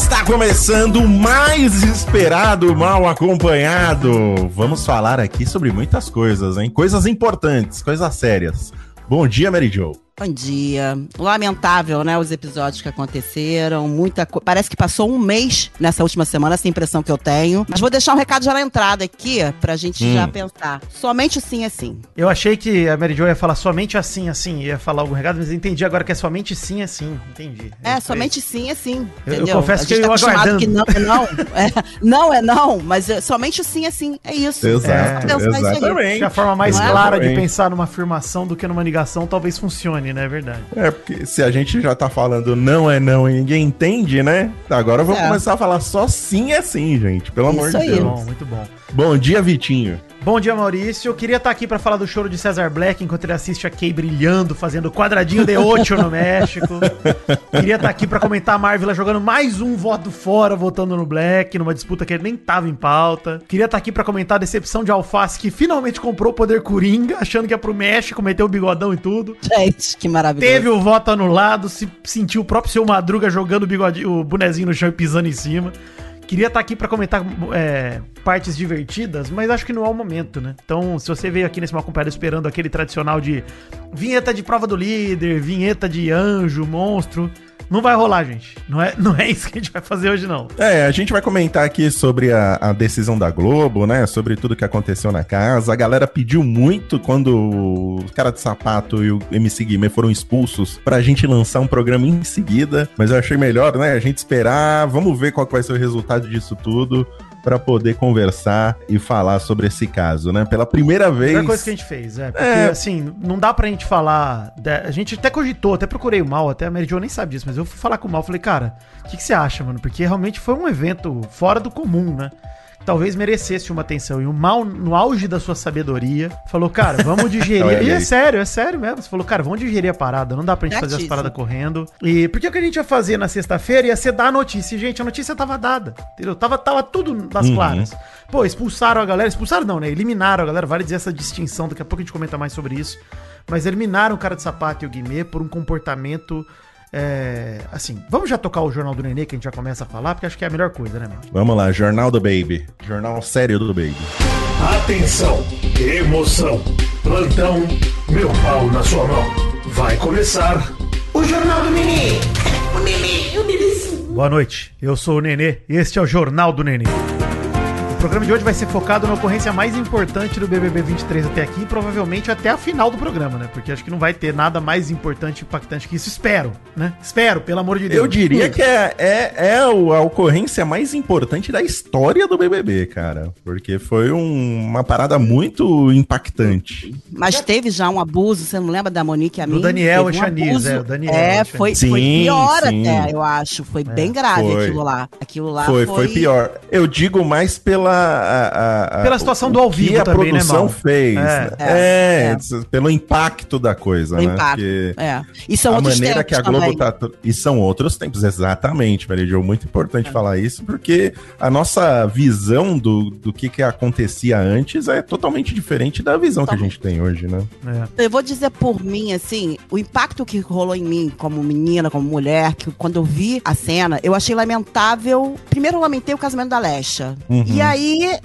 Está começando o mais esperado mal acompanhado. Vamos falar aqui sobre muitas coisas, hein? Coisas importantes, coisas sérias. Bom dia, Mary Joe. Bom dia. Lamentável, né? Os episódios que aconteceram. Muita co... Parece que passou um mês nessa última semana, essa impressão que eu tenho. Mas vou deixar um recado já na entrada aqui, pra gente Hum. já pensar. Somente o sim é sim. Eu achei que a Mary Jo ia falar somente assim, assim, ia falar algum recado, mas eu entendi agora que é somente sim, assim. Entendi. É, isso aí. somente sim é sim. Eu- eu Entendeu? confesso A gente que eu tá acostumado aguardando. que não é não. É, não é não, mas é, somente o sim é sim. É isso. Exato, isso aí. exatamente. Que a forma mais Não é? clara de pensar numa afirmação do que numa negação talvez funcione, né? É verdade. É, porque se a gente já tá falando não é não e ninguém entende, né? Agora vamos É. começar a falar só sim é sim, gente. Pelo amor Isso de aí. Deus. Bom, muito bom. Bom dia, Vitinho. Bom dia, Maurício. Eu queria estar aqui pra falar do choro de Cesar Black enquanto ele assiste a Kay brilhando, fazendo quadradinho de ocho no México. Queria estar aqui pra comentar a Marvel jogando mais um voto fora, votando no Black, numa disputa que ele nem tava em pauta. Queria estar aqui pra comentar a decepção de Alface, que finalmente comprou o poder Coringa, achando que ia pro México, meteu o bigodão e tudo. Gente, que maravilhoso. Teve o voto anulado, se sentiu o próprio seu Madruga jogando o, bigode, o bonezinho no chão e pisando em cima. Queria estar aqui pra comentar é, partes divertidas, mas acho que não é o momento, né? Então, se você veio aqui nesse mal acompanhado esperando aquele tradicional de vinheta de prova do líder, vinheta de anjo, monstro, não vai rolar, gente. Não é, não é isso que a gente vai fazer hoje, não. É, a gente vai comentar aqui sobre a, a decisão da Globo, né? Sobre tudo que aconteceu na casa. A galera pediu muito quando o cara de sapato e o MC Guimê foram expulsos pra gente lançar um programa em seguida. Mas eu achei melhor, né? A gente esperar. Vamos ver qual vai ser o resultado disso tudo pra poder conversar e falar sobre esse caso, né? Pela primeira vez. primeira coisa que a gente fez, é. Porque, É. assim, não dá pra gente falar. a gente até cogitou, até procurei o mal, até a Jo nem sabe disso, mas eu fui falar com o mal. Falei, cara, o que, que você acha, mano? Porque realmente foi um evento fora do comum, né? Talvez merecesse uma atenção. E o mal, no auge da sua sabedoria, falou, cara, vamos digerir. E é sério, é sério mesmo. Você falou, cara, vamos digerir a parada. Não dá pra gente fazer as paradas correndo. E porque o que a gente ia fazer na sexta-feira ia ser dar a notícia. E, gente, a notícia tava dada. Entendeu? Tava, tava tudo nas Uhum. claras. Pô, expulsaram a galera. Expulsaram não, né? Eliminaram a galera. Vale dizer essa distinção. Daqui a pouco a gente comenta mais sobre isso. Mas eliminaram o cara de sapato e o Guimê por um comportamento. É, assim, vamos já tocar o Jornal do Nenê, que a gente já começa a falar, porque acho que é a melhor coisa, né, mano? Vamos lá, Jornal do Baby. Jornal sério do Baby. Atenção, emoção, plantão, meu pau na sua mão. Vai começar o Jornal do Nenê. O Nenê, o Nenê. Boa noite, eu sou o Nenê e este é o Jornal do Nenê. O programa de hoje vai ser focado na ocorrência mais importante do BBB 23 até aqui provavelmente até a final do programa, né? Porque acho que não vai ter nada mais importante e impactante que isso. Espero, né? Espero, pelo amor de Deus. Eu diria que é, é, é a ocorrência mais importante da história do BBB, cara. Porque foi um- uma parada muito impactante. Mas teve já um abuso, você não lembra da Monique e a Do mim? Daniel Teve e Chaniz, é, o Daniel É, foi, Sim, foi pior sim. até, eu acho. Foi bem grave foi. aquilo lá. Aquilo lá foi, foi, pior. Eu digo mais pela. A- a- a- Pela situação o do ao que vivo a também, né, produção Mal? fez. É, né? é, É, pelo impacto da coisa, O né? impacto. Porque É. E são a outros maneira que a Globo também. tá. E são outros tempos, exatamente, Mary Jo. Muito É. importante falar isso, porque a nossa visão do, do que, que acontecia antes é totalmente diferente da visão que a gente tem hoje, né? É. Eu vou dizer por mim, assim, o impacto que rolou em mim como menina, como mulher, que quando eu vi a cena, eu achei lamentável. Primeiro eu lamentei o casamento da Lesha. Uhum. E aí,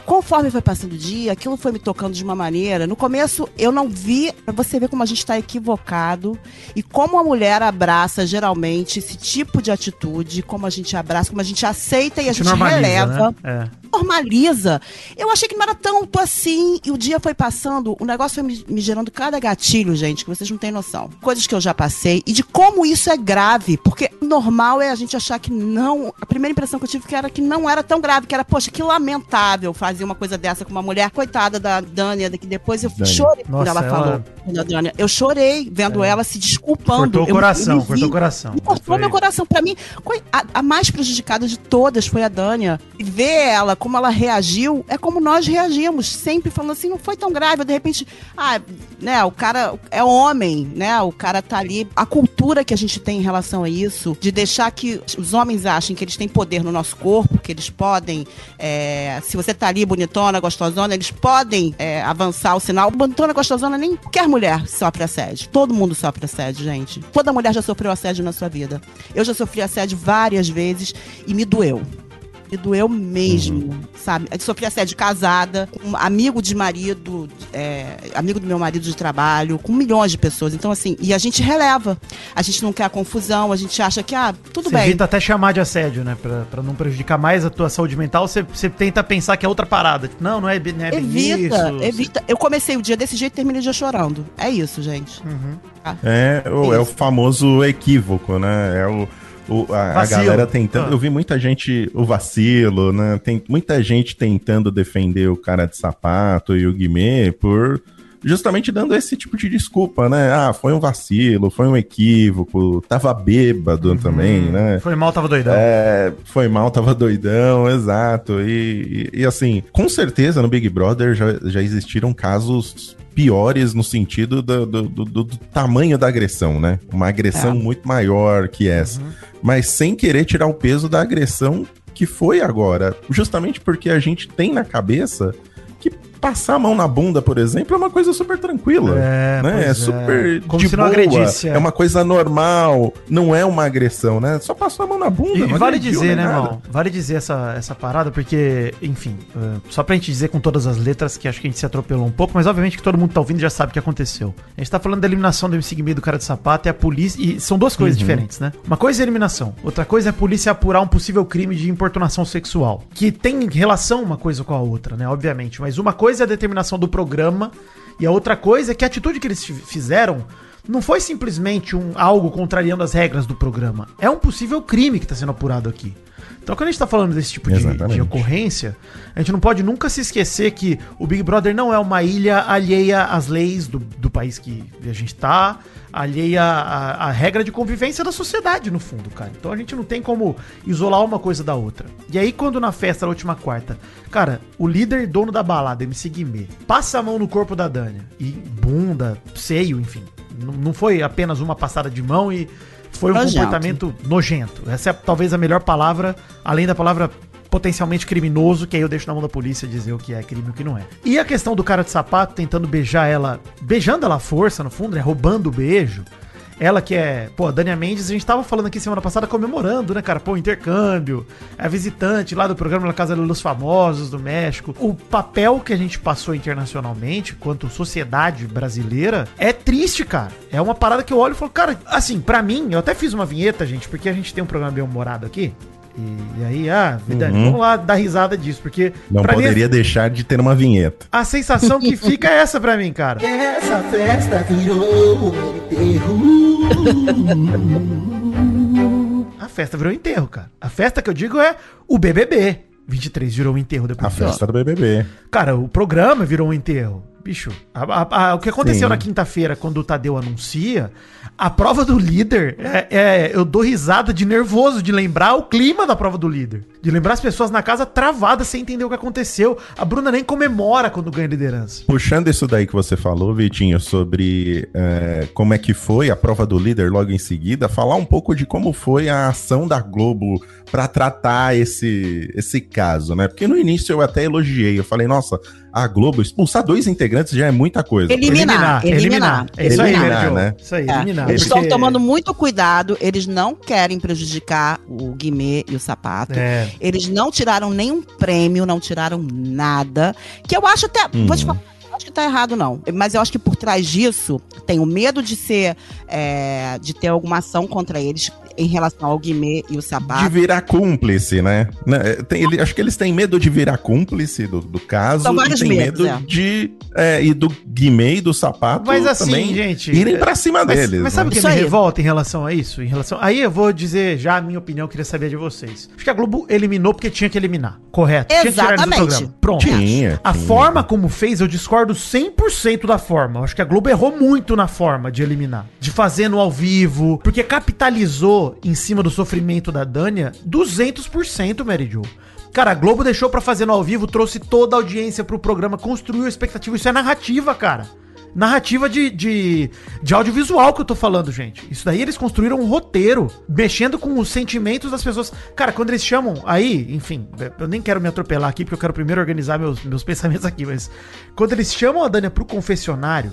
conforme foi passando o dia, aquilo foi me tocando de uma maneira. No começo eu não vi, pra você ver como a gente tá equivocado e como a mulher abraça geralmente esse tipo de atitude, como a gente abraça, como a gente aceita e a gente, releva né? É. normaliza. Eu achei que não era tanto assim, e o dia foi passando, o negócio foi me, me gerando cada gatilho, gente, que vocês não têm noção. Coisas que eu já passei, e de como isso é grave, porque normal é a gente achar que não. A primeira impressão que eu tive que era que não era tão grave, que era, poxa, que lamentável fazer uma coisa dessa com uma mulher, coitada da Dânia, que depois eu Dani. chorei quando Nossa, ela, ela- falou. quando Dânia, eu chorei vendo ela se desculpando. Cortou o Eu- coração, eu vi- cortou o coração. cortou Foi- meu coração. Pra mim, a, a mais prejudicada de todas foi a Dânia. E ver ela como ela reagiu, é como nós reagimos, sempre falando assim, não foi tão grave, de repente, ah, né, o cara é homem, né, o cara tá ali, a cultura que a gente tem em relação a isso, de deixar que os homens achem que eles têm poder no nosso corpo, que eles podem, é, se você tá ali bonitona, gostosona, eles podem é, avançar o sinal. Bonitona, gostosona, nem qualquer mulher sofre assédio. Todo mundo sofre assédio, gente. Toda mulher já sofreu assédio na sua vida. Eu já sofri assédio várias vezes e me doeu. Me doeu mesmo, uhum. sabe? Eu sofri assédio casada, com um amigo de marido, é, amigo do meu marido de trabalho, com milhões de pessoas. Então, assim, e a gente releva. A gente não quer a confusão, a gente acha que, ah, tudo você bem. evita até chamar de assédio, né? Pra, pra não prejudicar mais a tua saúde mental, você, você tenta pensar que é outra parada. Tipo, não, não é, não é evita, isso. Evita, Eu comecei o dia desse jeito e terminei o dia chorando. É isso, gente. Uhum. Tá? É, o, é, é o famoso equívoco, né? É o o, a, a, galera tentando. Ah. Eu vi muita gente, o vacilo, né? Tem muita gente tentando defender o cara de sapato e o Guimê por. Justamente dando esse tipo de desculpa, né? Ah, foi um vacilo, foi um equívoco, tava bêbado uhum. também, né? Foi mal, tava doidão. É, foi mal, tava doidão, exato. E, e, e assim, com certeza no Big Brother já, já existiram casos piores no sentido do, do, do, do, tamanho da agressão, né? Uma agressão é. muito maior que essa. Uhum. Mas sem querer tirar o peso da agressão que foi agora. Justamente porque a gente tem na cabeça passar a mão na bunda, por exemplo, é uma coisa super tranquila. É, né? é, é. super Como de se boa. Não agredisse, é. é. uma coisa normal, não é uma agressão, né? Só passou a mão na bunda. E, vale dizer, né, irmão? Vale dizer essa, essa parada, porque, enfim, uh, só pra gente dizer com todas as letras, que acho que a gente se atropelou um pouco, mas obviamente que todo mundo tá ouvindo já sabe o que aconteceu. A gente tá falando da eliminação do MC Guimê do cara de sapato e a polícia. E são duas coisas uhum. diferentes, né? Uma coisa é a eliminação, outra coisa é a polícia apurar um possível crime de importunação sexual. Que tem relação uma coisa com a outra, né? Obviamente. Mas uma coisa é a determinação do programa. E a outra coisa é que a atitude que eles fizeram não foi simplesmente um algo contrariando as regras do programa. É um possível crime que está sendo apurado aqui. Então, quando a gente está falando desse tipo de, de, ocorrência, a gente não pode nunca se esquecer que o Big Brother não é uma ilha alheia às leis do, do país que a gente está, alheia à, à, regra de convivência da sociedade, no fundo, cara. Então a gente não tem como isolar uma coisa da outra. E aí, quando na festa, na última quarta, cara, o líder dono da balada, MC Guimê, passa a mão no corpo da Dânia, e bunda, seio, enfim. Não foi apenas uma passada de mão e foi um nojento. comportamento nojento. Essa é talvez a melhor palavra, além da palavra potencialmente criminoso, que aí eu deixo na mão da polícia dizer o que é crime e o que não é. E a questão do cara de sapato tentando beijar ela, beijando ela à força, no fundo, né? Roubando o beijo. Ela que é, pô, a Dania Mendes, a gente tava falando aqui semana passada comemorando, né, cara? Pô, intercâmbio, é visitante lá do programa La Casa dos Famosos do México. O papel que a gente passou internacionalmente, quanto sociedade brasileira, é triste, cara. É uma parada que eu olho e falo, cara, assim, para mim, eu até fiz uma vinheta, gente, porque a gente tem um programa bem humorado aqui. E, e, aí, ah, Vidani, uhum. vamos lá dar risada disso, porque. Não poderia mim, deixar de ter uma vinheta. A sensação que fica é essa pra mim, cara. Essa festa virou um enterro. a festa virou um enterro, cara. A festa que eu digo é o BBB. 23 virou um enterro depois. A festa do BBB. Cara, o programa virou um enterro. Bicho, a, a, o que aconteceu Sim. na quinta-feira, quando o Tadeu anuncia, a prova do líder, é, é, eu dou risada de nervoso de lembrar o clima da prova do líder. De lembrar as pessoas na casa travadas sem entender o que aconteceu. A Bruna nem comemora quando ganha liderança. Puxando isso daí que você falou, Vitinho, sobre é, como é que foi a prova do líder logo em seguida, falar um pouco de como foi a ação da Globo para tratar esse, esse caso, né? Porque no início eu até elogiei, eu falei, nossa, a Globo expulsar dois integrantes já é muita coisa. Eliminar, eliminar. eliminar. É isso aí, eliminar, né? Isso aí, é. eliminar. Eles estão tomando muito cuidado, eles não querem prejudicar o Guimê e o Sapato. É. Eles não tiraram nenhum prêmio, não tiraram nada. Que eu acho até. Hum. Vou te falar acho que tá errado, não. Mas eu acho que por trás disso tem o medo de ser. É, de ter alguma ação contra eles em relação ao Guimê e o Sabato. De virar cúmplice, né? né tem, ele, acho que eles têm medo de virar cúmplice do, do caso. São vários e tem medos, medo é. de. É, e do Guimê e do Sapato mas assim, também gente, irem pra cima mas, deles. Mas sabe o né? que me revolta em relação a isso? Em relação. Aí eu vou dizer já a minha opinião, queria saber de vocês. Acho que a Globo eliminou porque tinha que eliminar. Correto. Exatamente. Pronto. Tinha, a tinha. forma como fez, eu discordo 100% da forma. Eu acho que a Globo errou muito na forma de eliminar. De fazer no ao vivo. Porque capitalizou em cima do sofrimento da Dânia 200%, Mary Jo. Cara, a Globo deixou pra fazer no ao vivo, trouxe toda a audiência pro programa, construiu a expectativa. Isso é narrativa, cara. Narrativa de, de, de audiovisual que eu tô falando, gente. Isso daí eles construíram um roteiro, mexendo com os sentimentos das pessoas. Cara, quando eles chamam. Aí, enfim, eu nem quero me atropelar aqui, porque eu quero primeiro organizar meus, meus pensamentos aqui, mas. Quando eles chamam a Dania pro confessionário,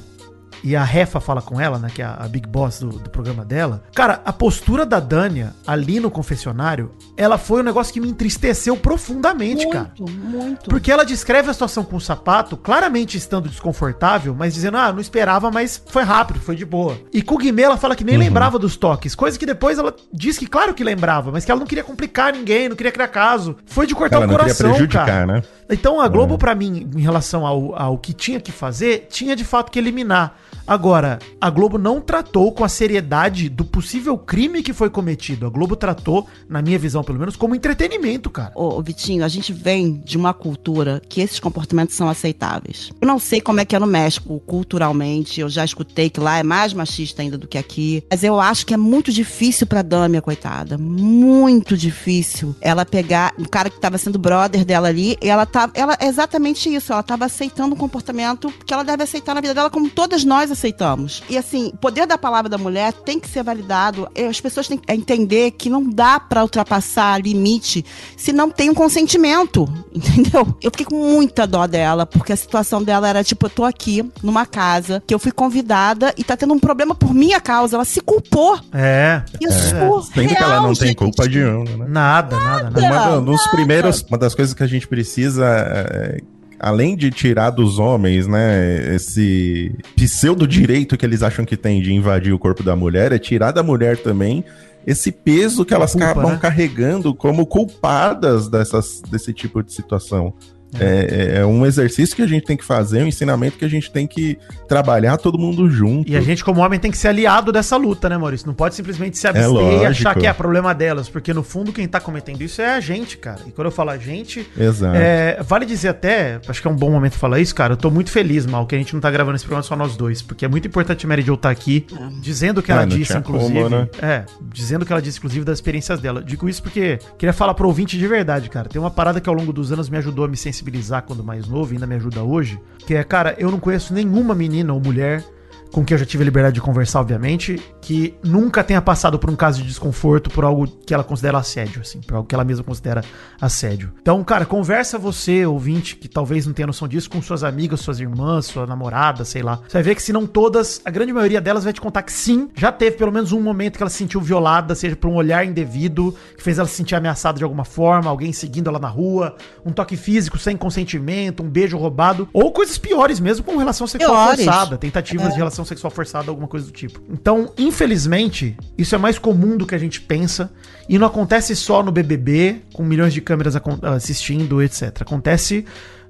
e a Refa fala com ela, né? Que é a, a Big Boss do, do, programa dela. Cara, a postura da Dania ali no confessionário, ela foi um negócio que me entristeceu profundamente, muito, cara. Muito, muito. Porque ela descreve a situação com o sapato, claramente estando desconfortável, mas dizendo, ah, não esperava, mas foi rápido, foi de boa. E com o Guimê, ela fala que nem uhum. lembrava dos toques, coisa que depois ela diz que, claro que lembrava, mas que ela não queria complicar ninguém, não queria criar caso. Foi de cortar ela o coração, cara. Né? Então a Globo, é. para mim, em relação ao, ao que tinha que fazer, tinha de fato que eliminar. Agora, a Globo não tratou com a seriedade do possível crime que foi cometido. A Globo tratou, na minha visão pelo menos, como entretenimento, cara. Ô, Vitinho, a gente vem de uma cultura que esses comportamentos são aceitáveis. Eu não sei como é que é no México, culturalmente. Eu já escutei que lá é mais machista ainda do que aqui. Mas eu acho que é muito difícil pra Dâmia, coitada. Muito difícil ela pegar o cara que tava sendo brother dela ali. E ela tá. Ela, é exatamente isso. Ela tava aceitando um comportamento que ela deve aceitar na vida dela, como todas nós aceitamos. E assim, o poder da palavra da mulher tem que ser validado. As pessoas têm que entender que não dá para ultrapassar limite se não tem um consentimento, entendeu? Eu fiquei com muita dó dela, porque a situação dela era tipo, eu tô aqui numa casa que eu fui convidada e tá tendo um problema por minha causa. Ela se culpou. É. Isso. É. Sendo que ela não gente. tem culpa de um, né? Nada, nada, nada. Uma, dos primeiros, uma das coisas que a gente precisa é, além de tirar dos homens, né, esse pseudo direito que eles acham que tem de invadir o corpo da mulher, é tirar da mulher também esse peso que elas culpa, acabam né? carregando como culpadas dessas, desse tipo de situação. É. é. É, um exercício que a gente tem que fazer, um ensinamento que a gente tem que trabalhar todo mundo junto. E a gente, como homem, tem que ser aliado dessa luta, né, Maurício? Não pode simplesmente se abster é e achar que é problema delas, porque no fundo quem tá cometendo isso é a gente, cara. E quando eu falo a gente, Exato. É, vale dizer até, acho que é um bom momento falar isso, cara. Eu tô muito feliz, mal, que a gente não tá gravando esse programa só nós dois, porque é muito importante a Mary Jo estar tá aqui, dizendo o que ela ah, disse, inclusive. Como, né? É, dizendo o que ela disse, inclusive, das experiências dela. Digo isso porque queria falar pro ouvinte de verdade, cara. Tem uma parada que ao longo dos anos me ajudou a me sensibilizar quando mais mais novo, ainda me ajuda hoje, que é, cara, eu não conheço nenhuma menina ou mulher com quem eu já tive a liberdade de conversar, obviamente, que nunca tenha passado por um caso de desconforto por algo que ela considera assédio, assim, por algo que ela mesma considera assédio. Então, cara, conversa você, ouvinte, que talvez não tenha noção disso, com suas amigas, suas irmãs, sua namorada, sei lá. Você vai ver que se não todas, a grande maioria delas vai te contar que sim, já teve pelo menos um momento que ela se sentiu violada, seja por um olhar indevido, que fez ela se sentir ameaçada de alguma forma, alguém seguindo ela na rua, um toque físico sem consentimento, um beijo roubado, ou coisas piores mesmo, como relação sexual piores. forçada, tentativas é. de relação relação sexual forçada, alguma coisa do tipo. Então, infelizmente, isso é mais comum do que a gente pensa. E não acontece só no BBB, com milhões de câmeras assistindo, etc. Acontece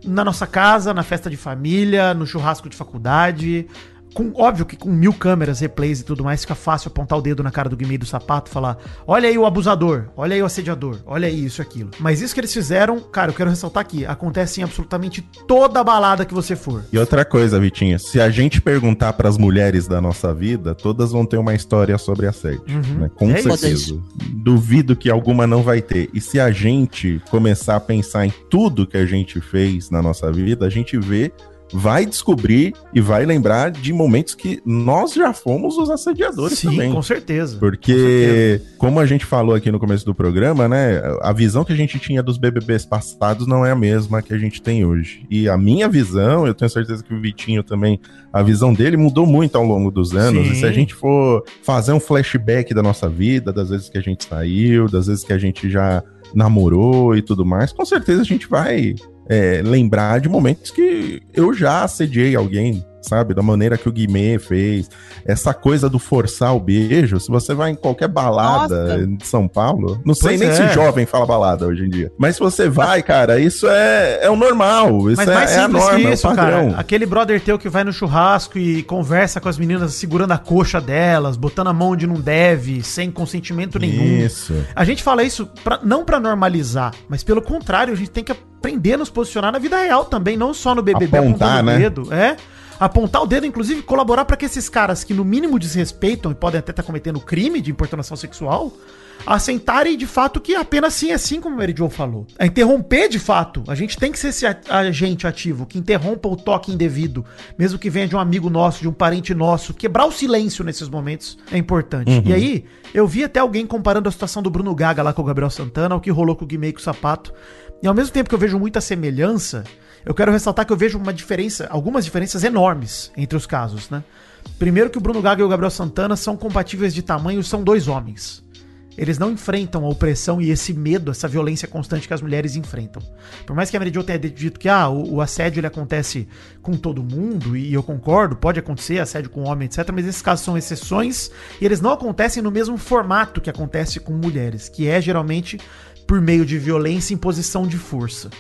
na nossa casa, na festa de família, no churrasco de faculdade, com, óbvio que com mil câmeras, replays e tudo mais, fica fácil apontar o dedo na cara do Guimê do sapato e falar: olha aí o abusador, olha aí o assediador, olha aí isso e aquilo. Mas isso que eles fizeram, cara, eu quero ressaltar aqui: acontece em absolutamente toda balada que você for. E outra coisa, Vitinha, se a gente perguntar para as mulheres da nossa vida, todas vão ter uma história sobre assédio. Uhum. Né? Com é certeza. Isso. Duvido que alguma não vai ter. E se a gente começar a pensar em tudo que a gente fez na nossa vida, a gente vê vai descobrir e vai lembrar de momentos que nós já fomos os assediadores Sim, também. com certeza. Porque, com certeza. como a gente falou aqui no começo do programa, né, a visão que a gente tinha dos BBBs passados não é a mesma que a gente tem hoje. E a minha visão, eu tenho certeza que o Vitinho também, a visão dele mudou muito ao longo dos anos. Sim. E se a gente for fazer um flashback da nossa vida, das vezes que a gente saiu, das vezes que a gente já namorou e tudo mais, com certeza a gente vai é, lembrar de momentos que eu já assediei alguém, sabe? Da maneira que o Guimê fez. Essa coisa do forçar o beijo. Se você vai em qualquer balada Nossa. de São Paulo, não sei pois nem é. se jovem fala balada hoje em dia. Mas se você vai, cara, isso é, é o normal. Isso Mas é, mais é a norma, isso, é o padrão. Cara, aquele brother teu que vai no churrasco e conversa com as meninas segurando a coxa delas, botando a mão onde não deve, sem consentimento nenhum. Isso. A gente fala isso pra, não para normalizar, mas pelo contrário, a gente tem que aprender a nos posicionar na vida real também, não só no BBB Apontar, né? dedo. É apontar o dedo, inclusive colaborar para que esses caras que no mínimo desrespeitam e podem até estar cometendo crime de importunação sexual, assentarem de fato que apenas sim é sim, como o Mary Jo falou. É interromper de fato. A gente tem que ser esse agente ativo que interrompa o toque indevido, mesmo que venha de um amigo nosso, de um parente nosso. Quebrar o silêncio nesses momentos é importante. Uhum. E aí, eu vi até alguém comparando a situação do Bruno Gaga lá com o Gabriel Santana, o que rolou com o Guimê com o Sapato. E ao mesmo tempo que eu vejo muita semelhança, eu quero ressaltar que eu vejo uma diferença, algumas diferenças enormes entre os casos, né? Primeiro que o Bruno Gaga e o Gabriel Santana são compatíveis de tamanho, são dois homens. Eles não enfrentam a opressão e esse medo, essa violência constante que as mulheres enfrentam. Por mais que a Mary Jo tenha dito que ah, o, o, assédio ele acontece com todo mundo, e eu concordo, pode acontecer assédio com homem, etc., mas esses casos são exceções e eles não acontecem no mesmo formato que acontece com mulheres, que é geralmente por meio de violência e imposição de força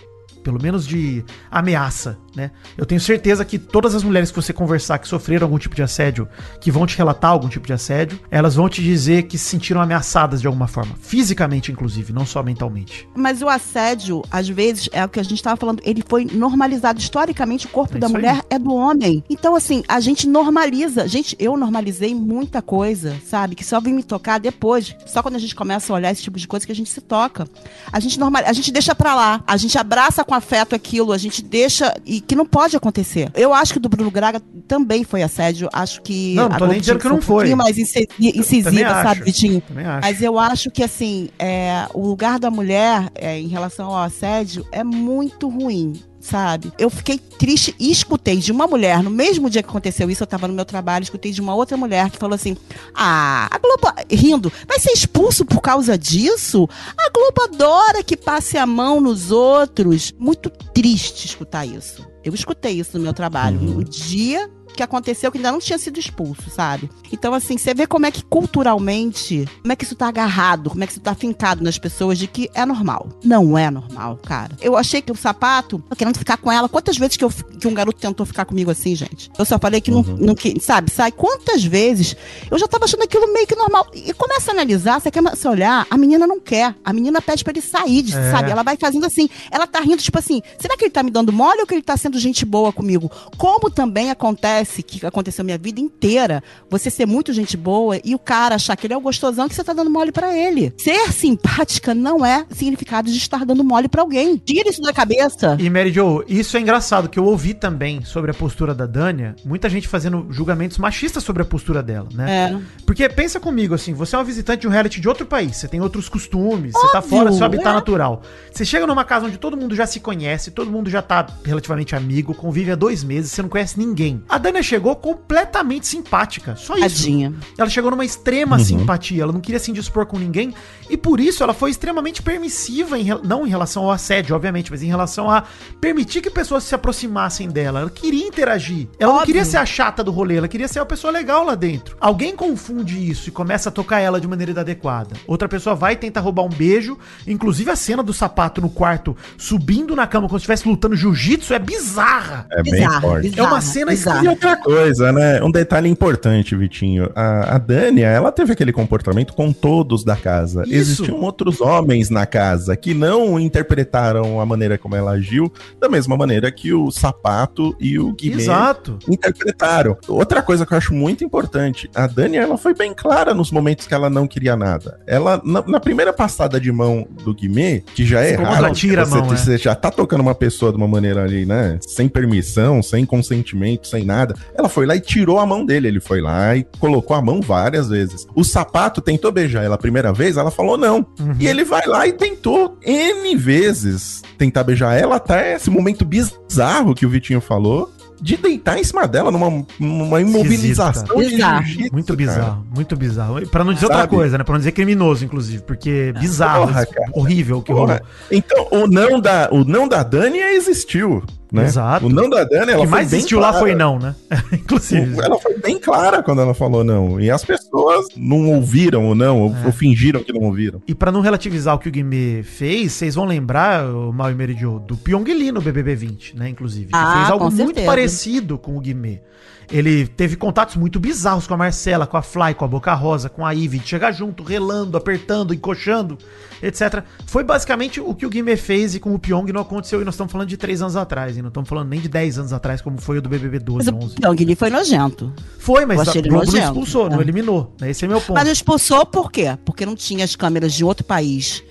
pelo menos de ameaça, né? Eu tenho certeza que todas as mulheres que você conversar que sofreram algum tipo de assédio, que vão te relatar algum tipo de assédio, elas vão te dizer que se sentiram ameaçadas de alguma forma, fisicamente inclusive, não só mentalmente. Mas o assédio, às vezes, é o que a gente estava falando, ele foi normalizado historicamente, o corpo é da mulher aí. é do homem. Então assim, a gente normaliza, gente, eu normalizei muita coisa, sabe? Que só vem me tocar depois, só quando a gente começa a olhar esse tipo de coisa que a gente se toca. A gente normal, a gente deixa pra lá, a gente abraça com afeto aquilo, a gente deixa. E que não pode acontecer. Eu acho que do Bruno Graga também foi assédio. Acho que. Não, não tô nem dizendo que não um foi. mais incisiva, sabe, Vitinho? Mas eu acho que, assim, é, o lugar da mulher é, em relação ao assédio é muito ruim sabe? Eu fiquei triste e escutei de uma mulher, no mesmo dia que aconteceu isso, eu tava no meu trabalho, escutei de uma outra mulher que falou assim: Ah, a Globo, rindo, vai ser expulso por causa disso? A Globo adora que passe a mão nos outros. Muito triste escutar isso. Eu escutei isso no meu trabalho. Uhum. No dia que aconteceu que ainda não tinha sido expulso, sabe? Então, assim, você vê como é que culturalmente, como é que isso tá agarrado, como é que isso tá fincado nas pessoas de que é normal. Não é normal, cara. Eu achei que o sapato, tô querendo ficar com ela. Quantas vezes que, eu, que um garoto tentou ficar comigo assim, gente? Eu só falei que uhum. não, não que, sabe, sai. Quantas vezes eu já tava achando aquilo meio que normal. E começa a analisar, você quer se olhar, a menina não quer. A menina pede pra ele sair, é. sabe? Ela vai fazendo assim. Ela tá rindo, tipo assim, será que ele tá me dando mole ou que ele tá sendo gente boa comigo? Como também acontece acontece, que aconteceu minha vida inteira, você ser muito gente boa e o cara achar que ele é o gostosão que você tá dando mole para ele. Ser simpática não é significado de estar dando mole para alguém. Tira isso da cabeça. E Mary Jo, isso é engraçado, que eu ouvi também sobre a postura da Dânia, muita gente fazendo julgamentos machistas sobre a postura dela, né? É. Porque pensa comigo, assim, você é um visitante de um reality de outro país, você tem outros costumes, Óbvio, você tá fora do seu habitat é. natural. Você chega numa casa onde todo mundo já se conhece, todo mundo já tá relativamente amigo, convive há dois meses, você não conhece ninguém. A Dânia chegou completamente simpática. Só isso. Tadinha. Ela chegou numa extrema uhum. simpatia. Ela não queria se indispor com ninguém. E por isso ela foi extremamente permissiva, em, não em relação ao assédio, obviamente, mas em relação a permitir que pessoas se aproximassem dela. Ela queria interagir. Ela Óbvio. não queria ser a chata do rolê, ela queria ser uma pessoa legal lá dentro. Alguém confunde isso e começa a tocar ela de maneira inadequada. Outra pessoa vai tentar roubar um beijo. Inclusive a cena do sapato no quarto subindo na cama como se estivesse lutando jiu-jitsu é bizarra. É bem forte. Bizarra, é uma cena bizarra. Outra coisa, né? Um detalhe importante, Vitinho. A, a Dânia, ela teve aquele comportamento com todos da casa. Isso. Existiam outros homens na casa que não interpretaram a maneira como ela agiu da mesma maneira que o Sapato e o Guimê Exato. interpretaram. Outra coisa que eu acho muito importante, a Dânia, ela foi bem clara nos momentos que ela não queria nada. Ela, na, na primeira passada de mão do Guimê, que já é Como raro, tira você, a mão, você é. já tá tocando uma pessoa de uma maneira ali, né, sem permissão, sem consentimento, sem nada, ela foi lá e tirou a mão dele. Ele foi lá e colocou a mão várias vezes. O sapato tentou beijar ela a primeira vez, ela falou não. Uhum. E ele vai lá e tentou N vezes tentar beijar ela até esse momento bizarro que o Vitinho falou de deitar em cima dela numa, numa imobilização bizarro. Muito bizarro, cara. muito bizarro. Pra não dizer Sabe? outra coisa, né? Pra não dizer criminoso, inclusive, porque bizarro, Porra, horrível o que Porra. rolou. Então, o não da, o não da Dani existiu. Né? Exato. O não da Dani, ela o que mais existiu clara. lá foi não, né? Inclusive. Ela foi bem clara quando ela falou não. E as pessoas não ouviram ou não, ou, é. ou fingiram que não ouviram. E para não relativizar o que o Guimê fez, vocês vão lembrar, o Mal e Meridio, do Pyong Lee no BBB 20, né? Inclusive. Que ah, fez algo muito parecido com o Guimê. Ele teve contatos muito bizarros com a Marcela, com a Fly, com a Boca Rosa, com a Ivy, de chegar junto, relando, apertando, encoxando, etc. Foi basicamente o que o Guimê fez e com o Pyong não aconteceu, e nós estamos falando de três anos atrás, e não estamos falando nem de 10 anos atrás, como foi o do BBB 12, Mas 11. o Pyong Lee foi nojento. Foi, mas a ele Globo não expulsou, não é. eliminou. né? Esse é meu ponto. Mas não expulsou por quê? Porque não tinha as câmeras de outro país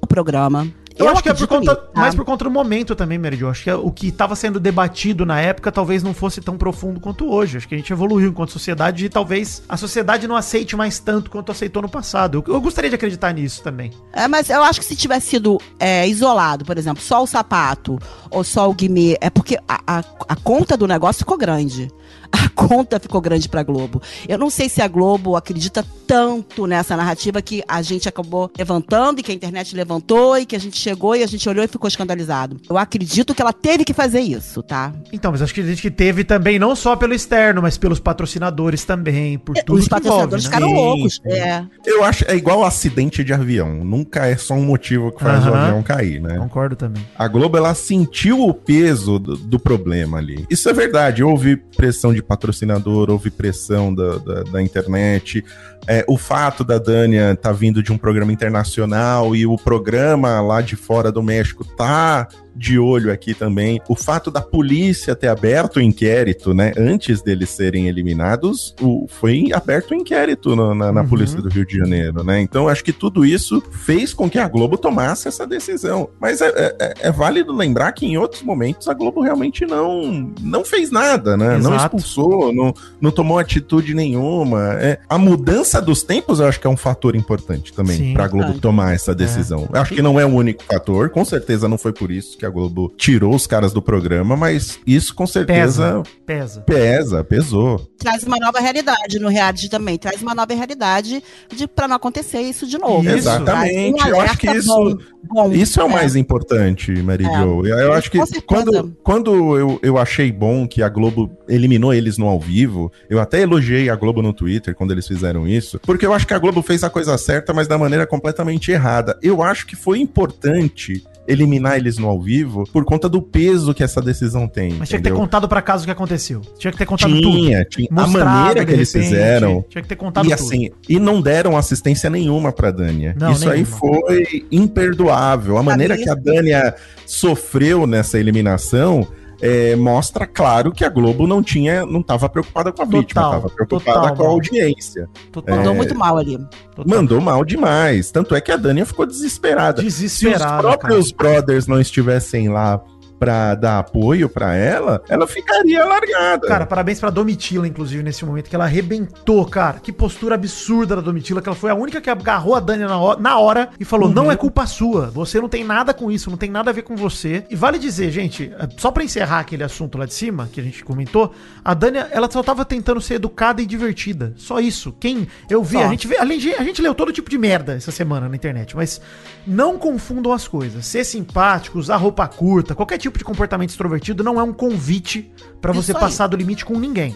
no programa. Eu, acho que é por conta, nisso, tá? mais por conta do momento também, Jo. Acho que é o que estava sendo debatido na época talvez não fosse tão profundo quanto hoje. Acho que a gente evoluiu enquanto sociedade e talvez a sociedade não aceite mais tanto quanto aceitou no passado. Eu, eu gostaria de acreditar nisso também. É, mas eu acho que se tivesse sido é, isolado, por exemplo, só o sapato ou só o guimê, é porque a, a, a conta do negócio ficou grande. A conta ficou grande pra Globo. Eu não sei se a Globo acredita tanto nessa narrativa que a gente acabou levantando e que a internet levantou e que a gente chegou e a gente olhou e ficou escandalizado. Eu acredito que ela teve que fazer isso, tá? Então, mas acho que a gente que teve também, não só pelo externo, mas pelos patrocinadores também, por tudo Os que patrocinadores envolve, né? ficaram Sim, loucos. sim. É. Eu acho é igual acidente de avião. Nunca é só um motivo que faz o avião cair, né? Concordo também. A Globo ela sentiu o peso do, do problema ali. Isso é verdade. Houve pressão de patrocinador, houve pressão da, da, da internet. É, o fato da Dânia tá vindo de um programa internacional e o programa lá de fora do México tá de olho aqui também. O fato da polícia ter aberto o inquérito, né? Antes deles serem eliminados, o, foi aberto o inquérito no- na, na Uhum. polícia do Rio de Janeiro, né? Então acho que tudo isso fez com que a Globo tomasse essa decisão. Mas é, é- é- é válido lembrar que em outros momentos a Globo realmente não, não fez nada, né? Não Exato. expulsou, não, não tomou atitude nenhuma. É, a mudança dos tempos eu acho que é um fator importante também para a Globo Verdade. tomar essa decisão. Eu acho que não é o único fator, com certeza não foi por isso que a Globo tirou os caras do programa, mas isso com certeza Pesa. pesa, pesou. Traz uma nova realidade no reality também. Traz uma nova realidade de, pra não acontecer isso de novo. Isso. Exatamente. Um eu acho que isso, bom, bom. Isso é o É. mais importante, Mary É. Jo. Eu, eu acho que quando, quando eu, eu achei bom que a Globo eliminou eles no ao vivo, eu até elogiei a Globo no Twitter quando eles fizeram isso, porque eu acho que a Globo fez a coisa certa, mas da maneira completamente errada. Eu acho que foi importante eliminar eles no ao vivo por conta do peso que essa decisão tem. Mas tinha que ter entendeu? contado pra casa o que aconteceu. Tinha que ter contado tudo. Tinha, tinha. A Mostrado, maneira que eles repente. fizeram. Tinha que ter contado E tudo. assim, e não deram assistência nenhuma pra Dânia. Não, isso aí nenhuma. foi imperdoável. A maneira mim, que a Dânia sofreu nessa eliminação é, mostra claro que a Globo não tinha, não estava preocupada com a vítima, Total, estava preocupada total, com a audiência. Total, Mandou É. muito mal ali. Mandou mal demais. Tanto é que a Dânia ficou desesperada. Se os próprios brothers não estivessem lá pra dar apoio pra ela, ela ficaria largada. Cara, parabéns pra Domitila, inclusive, nesse momento, que ela arrebentou, cara. Que postura absurda da Domitila, que ela foi a única que agarrou a Dani na hora, na hora e falou: Uhum. não é culpa sua, você não tem nada com isso, não tem nada a ver com você. E vale dizer, gente, eh, só pra encerrar aquele assunto lá de cima, que a gente comentou, a Dani, ela só tava tentando ser educada e divertida. Só isso. Quem eu vi, Só. a gente vê, além de, a gente leu todo tipo de merda essa semana na internet, mas não confundam as coisas. Ser simpático, usar roupa curta, qualquer tipo de comportamento extrovertido não é um convite pra você passar do limite com ninguém.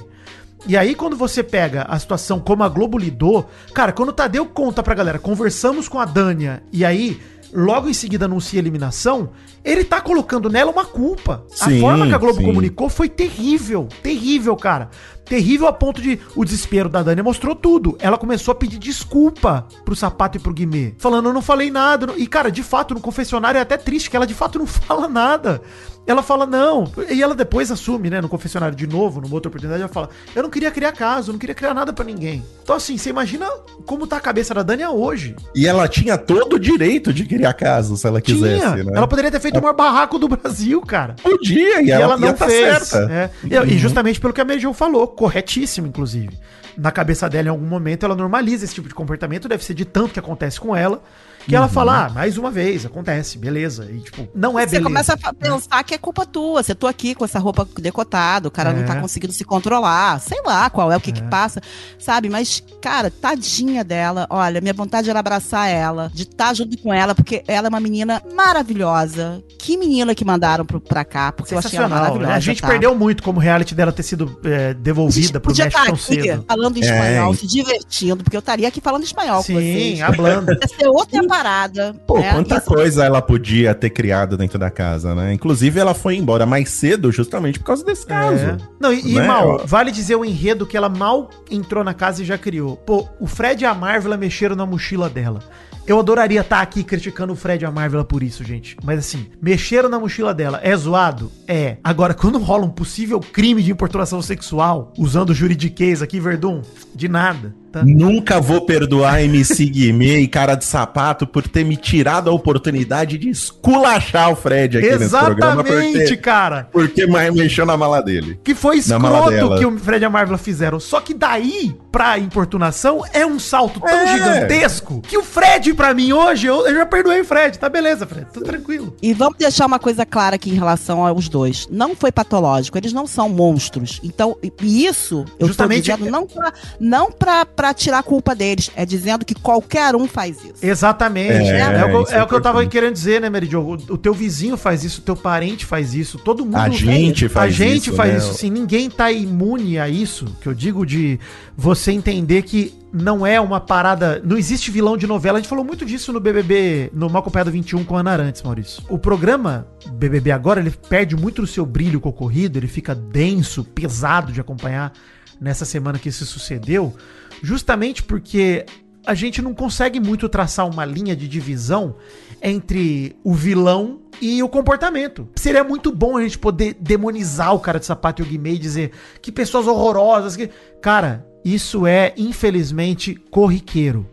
E aí, quando você pega a situação como a Globo lidou, cara, quando o Tadeu conta pra galera, conversamos com a Dânia, e aí, logo em seguida anuncia a eliminação, ele tá colocando nela uma culpa. Sim, a forma que a Globo sim. comunicou foi terrível. Terrível, cara. Terrível a ponto de o desespero da Dânia mostrou tudo. Ela começou a pedir desculpa pro sapato e pro Guimê. Falando, eu não falei nada. E, cara, de fato, no confessionário é até triste que ela de fato não fala nada. Ela fala, não. E ela depois assume, né, no confessionário de novo, numa outra oportunidade, ela fala, eu não queria criar caso, eu não queria criar nada pra ninguém. Então, assim, você imagina como tá a cabeça da Dânia hoje. E ela tinha todo o direito de criar caso, se ela quisesse, Tinha. né? Ela poderia ter feito o maior barraco do Brasil, cara. Podia, e, E, ela, ela não ia tá fez. certa. é. E- E justamente pelo que a Mejão falou, corretíssimo, inclusive. Na cabeça dela, em algum momento, ela normaliza esse tipo de comportamento, deve ser de tanto que acontece com ela, que ela fala, ah, mais uma vez, acontece, beleza. E, tipo, não é você beleza. começa a pensar que é culpa tua. Você tô aqui com essa roupa decotada, o cara não É. tá conseguindo se controlar. Sei lá qual é o que que É. passa, sabe? Mas, cara, tadinha dela. Olha, minha vontade era abraçar ela, de estar junto com ela, porque ela é uma menina maravilhosa. Que menina que mandaram pro, pra cá, porque eu achei ela Sensacional. maravilhosa. né? A gente tá? perdeu muito como o reality dela ter sido é, desenvolvida pro Mexe estar Tão aqui Cedo. falando É. espanhol, se divertindo, porque eu estaria aqui falando espanhol com Sim, vocês. hablando. Ia ser outra parada. Pô, né? quanta coisa ela podia ter criado dentro da casa, né? Inclusive, ela foi embora mais cedo justamente por causa desse caso. É. Não, e, e, Né? mal, Eu- vale dizer o enredo que ela mal entrou na casa e já criou. Pô, o Fred e a Marvel mexeram na mochila dela. Eu adoraria estar aqui criticando o Fred e a Marvel por isso, gente. Mas assim, mexeram na mochila dela. É zoado? É. Agora, quando rola um possível crime de importunação sexual, usando juridiquês aqui, Verdun, de nada. Tá? Nunca vou perdoar MC Guimê e cara de sapato por ter me tirado a oportunidade de esculachar o Fred aqui nesse programa. Exatamente, cara. porque mais mexeu na mala dele. Que foi escroto que o Fred e a Marvel fizeram. Só que daí, pra importunação, é um salto tão É. gigantesco que o Fred, pra mim, hoje, eu, eu já perdoei o Fred. Tá beleza, Fred. Tô tranquilo. E vamos deixar uma coisa clara aqui em relação aos dois. Não foi patológico, eles não são monstros. Então, isso eu Justamente- estou dizendo não pra, não pra, pra tirar a culpa deles, é dizendo que qualquer um faz isso. Exatamente. É, É, o, que eu- isso é é o que eu tava querendo dizer, né, Meridio? O, o teu vizinho faz isso, o teu parente faz isso, todo mundo A gente faz A gente isso, faz né? isso, sim. Ninguém tá imune a isso. Que eu digo de você entender que não é uma parada. Não existe vilão de novela. A gente falou muito disso no BBB, no Mal Acompanhado 21 com a Ana Arantes, Maurício. O programa BBB agora, ele perde muito do seu brilho concorrido, ele fica denso, pesado de acompanhar nessa semana que isso sucedeu, justamente porque a gente não consegue muito traçar uma linha de divisão entre o vilão e o comportamento. Seria muito bom a gente poder demonizar o cara de sapato e o Guimê e dizer que pessoas horrorosas. Que... Cara, isso é, infelizmente, corriqueiro.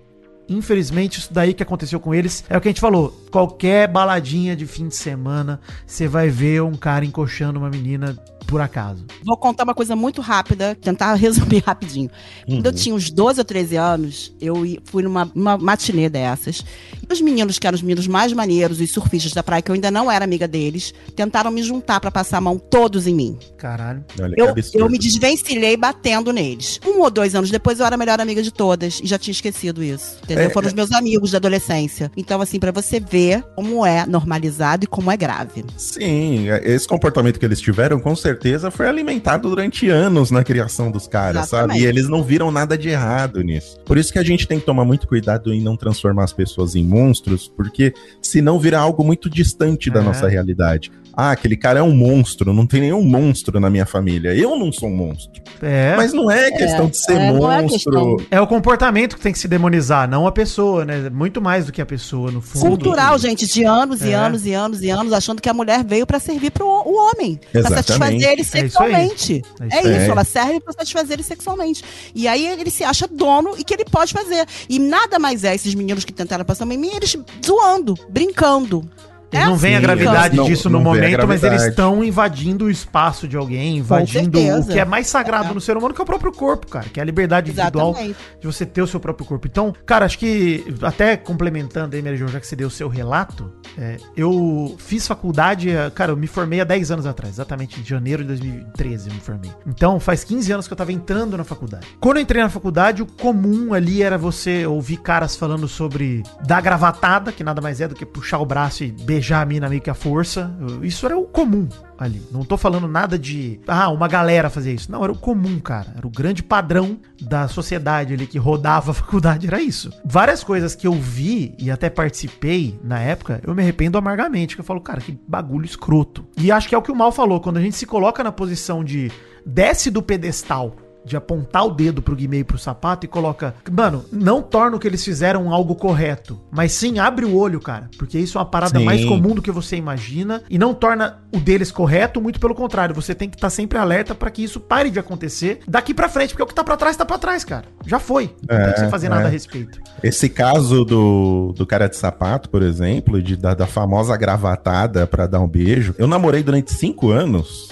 Infelizmente, isso daí que aconteceu com eles é o que a gente falou. Qualquer baladinha de fim de semana, você vai ver um cara encoxando uma menina por acaso. Vou contar uma coisa muito rápida, tentar resumir rapidinho. Quando eu tinha uns 12 ou 13 anos, eu fui numa uma matinê dessas. E os meninos, que eram os meninos mais maneiros, os surfistas da praia, que eu ainda não era amiga deles, tentaram me juntar pra passar a mão todos em mim. Caralho. Olha que Eu, absurdo. eu me desvencilhei batendo neles. Um ou dois anos depois eu era a melhor amiga de todas e já tinha esquecido isso. Entendeu? É, Foram os meus amigos da adolescência. Então, assim, pra você ver como é normalizado e como é grave. Sim, esse comportamento que eles tiveram, com certeza, foi alimentado durante anos na criação dos caras, Exatamente. sabe? E eles não viram nada de errado nisso. Por isso que a gente tem que tomar muito cuidado em não transformar as pessoas em monstros, porque senão vira algo muito distante da É. nossa realidade. Ah, aquele cara é um monstro, não tem nenhum monstro na minha família. Eu não sou um monstro. É. Mas não é questão de ser é, é monstro. questão. É o comportamento que tem que se demonizar, não a pessoa, né? Muito mais do que a pessoa, no fundo. Cultural, gente, de anos e É. anos e anos e anos, achando que a mulher veio pra servir pro o homem. Pra Exatamente. satisfazer ele É sexualmente. É isso É isso, ela serve pra satisfazer ele sexualmente. E aí ele se acha dono e que ele pode fazer. E nada mais é esses meninos que tentaram passar em mim, eles zoando, brincando. Eles não veem a gravidade não- disso no não a momento, mas eles estão invadindo o espaço de alguém, invadindo o que é mais sagrado É. no ser humano, que é o próprio corpo, cara, que é a liberdade individual Exatamente. de você ter o seu próprio corpo. Então, cara, acho que, até complementando aí, Mary Jo, já que você deu o seu relato, é, eu fiz faculdade, é, cara, eu me formei há 10 anos atrás, exatamente em janeiro de 2013 eu me formei. Então, faz 15 anos que eu tava entrando na faculdade. Quando eu entrei na faculdade, o comum ali era você ouvir caras falando sobre dar gravatada, que nada mais é do que puxar o braço e beijar a mina meio que à força. Isso era o comum ali. Não tô falando nada de, ah, uma galera fazer isso. Não, era o comum, cara. Era o grande padrão da sociedade ali que rodava a faculdade, era isso. Várias coisas que eu vi e até participei na época, eu me arrependo amargamente, que eu falo, cara, que bagulho escroto. E acho que é o que o Mal falou, quando a gente se coloca na posição de desce do pedestal de apontar o dedo pro Guimê e pro sapato e coloca. Mano, não torna o que eles fizeram algo correto. Mas sim abre o olho, cara. Porque isso é uma parada Sim. mais comum do que você imagina. E não torna o deles correto, muito pelo contrário. Você tem que estar sempre alerta pra que isso pare de acontecer daqui pra frente. Porque o que tá pra trás, tá pra trás, cara. Já foi. Não tem que você É, fazer é. nada a respeito. Esse caso do, do cara de sapato, por exemplo, de, da, da famosa gravatada pra dar um beijo. Eu namorei durante cinco anos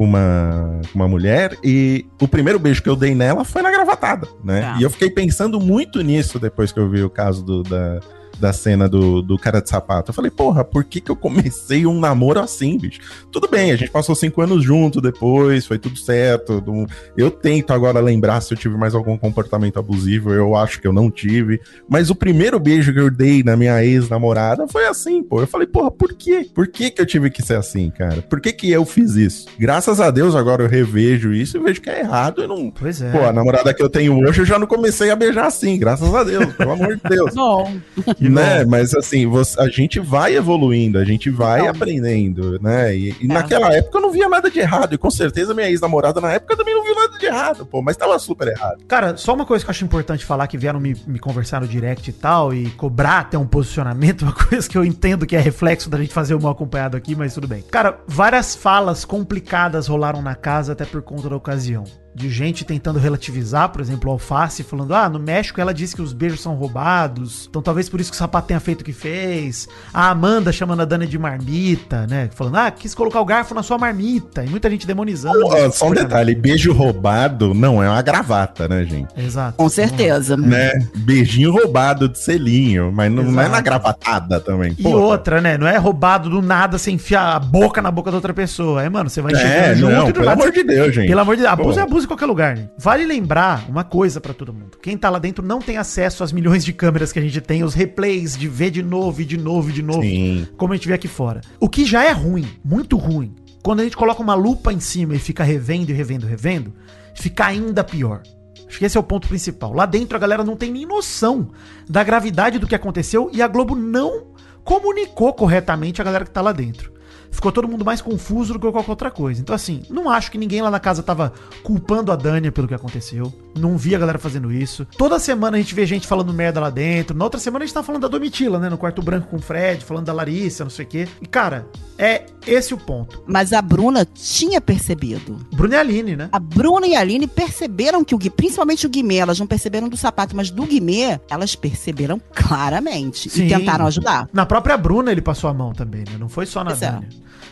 com uma, com uma mulher e o primeiro beijo que eu dei nela foi na gravatada, né? Tá. E eu fiquei pensando muito nisso depois que eu vi o caso do, da, da cena do, do cara de sapato. Eu falei, porra, por que que eu comecei um namoro assim, bicho? Tudo bem, a gente passou cinco anos junto depois, foi tudo certo. não- Eu tento agora lembrar se eu tive mais algum comportamento abusivo, eu acho que eu não tive. Mas o primeiro beijo que eu dei na minha ex-namorada foi assim, pô. Eu falei, porra, por quê? Por que que eu tive que ser assim, cara? Por que que eu fiz isso? Graças a Deus agora eu revejo isso e vejo que é errado e não... Pois é. Pô, a namorada que eu tenho hoje eu já não comecei a beijar assim, graças a Deus, pelo amor de Deus. Bom, Que né? bom. Mas assim, você- a gente vai evoluindo, a gente vai Então. aprendendo, né? E, e É. naquela época eu não via nada de errado, e com certeza minha ex-namorada na época também não viu nada de errado, pô, mas tava super errado. Cara, só uma coisa que eu acho importante falar, que vieram me, me conversar no direct e tal, e cobrar até um posicionamento, uma coisa que eu entendo que é reflexo da gente fazer o mal acompanhado aqui, mas tudo bem. Cara, várias falas complicadas rolaram na casa até por conta da ocasião. De gente tentando relativizar, por exemplo, o Alface, falando: ah, no México ela disse que os beijos são roubados, então talvez por isso que o sapato tenha feito o que fez. A Amanda chamando a Dani de marmita, né? Falando: ah, quis colocar o garfo na sua marmita. E muita gente demonizando. Ó, só um detalhe, beijo roubado não é uma gravata, né, gente? Exato. com certeza. Né? Beijinho roubado de selinho, mas não, não é na gravatada também. E porra. outra, né? Não é roubado do nada sem enfiar a boca na boca da outra pessoa. É, mano, você vai É, chegando não, e do pelo nada amor de Deus, gente. Pelo amor de Deus, abuso é abuso em qualquer lugar, né? Vale lembrar uma coisa pra todo mundo. Quem tá lá dentro não tem acesso às milhões de câmeras que a gente tem, os replays de ver de novo e de novo e de novo, Sim. como a gente vê aqui fora. O que já é ruim, muito ruim, quando a gente coloca uma lupa em cima e fica revendo e revendo, revendo, fica ainda pior. Acho que esse é o ponto principal. Lá dentro a galera não tem nem noção da gravidade do que aconteceu e a Globo não comunicou corretamente a galera que tá lá dentro. Ficou todo mundo mais confuso do que qualquer outra coisa. Então, assim, não acho que ninguém lá na casa tava culpando a Dânia pelo que aconteceu. Não vi a galera fazendo isso. Toda semana a gente vê gente falando merda lá dentro. Na outra semana a gente tá falando da Domitila, né? No quarto branco com o Fred, falando da Larissa, não sei o quê. E, cara, é esse o ponto. Mas a Bruna tinha percebido. Bruna e Aline, né? A Bruna e a Aline perceberam que o Gui, principalmente o Guimê, elas não perceberam do sapato, mas do Guimê, elas perceberam claramente Sim. e tentaram ajudar. Na própria Bruna ele passou a mão também, né? Não foi só na é.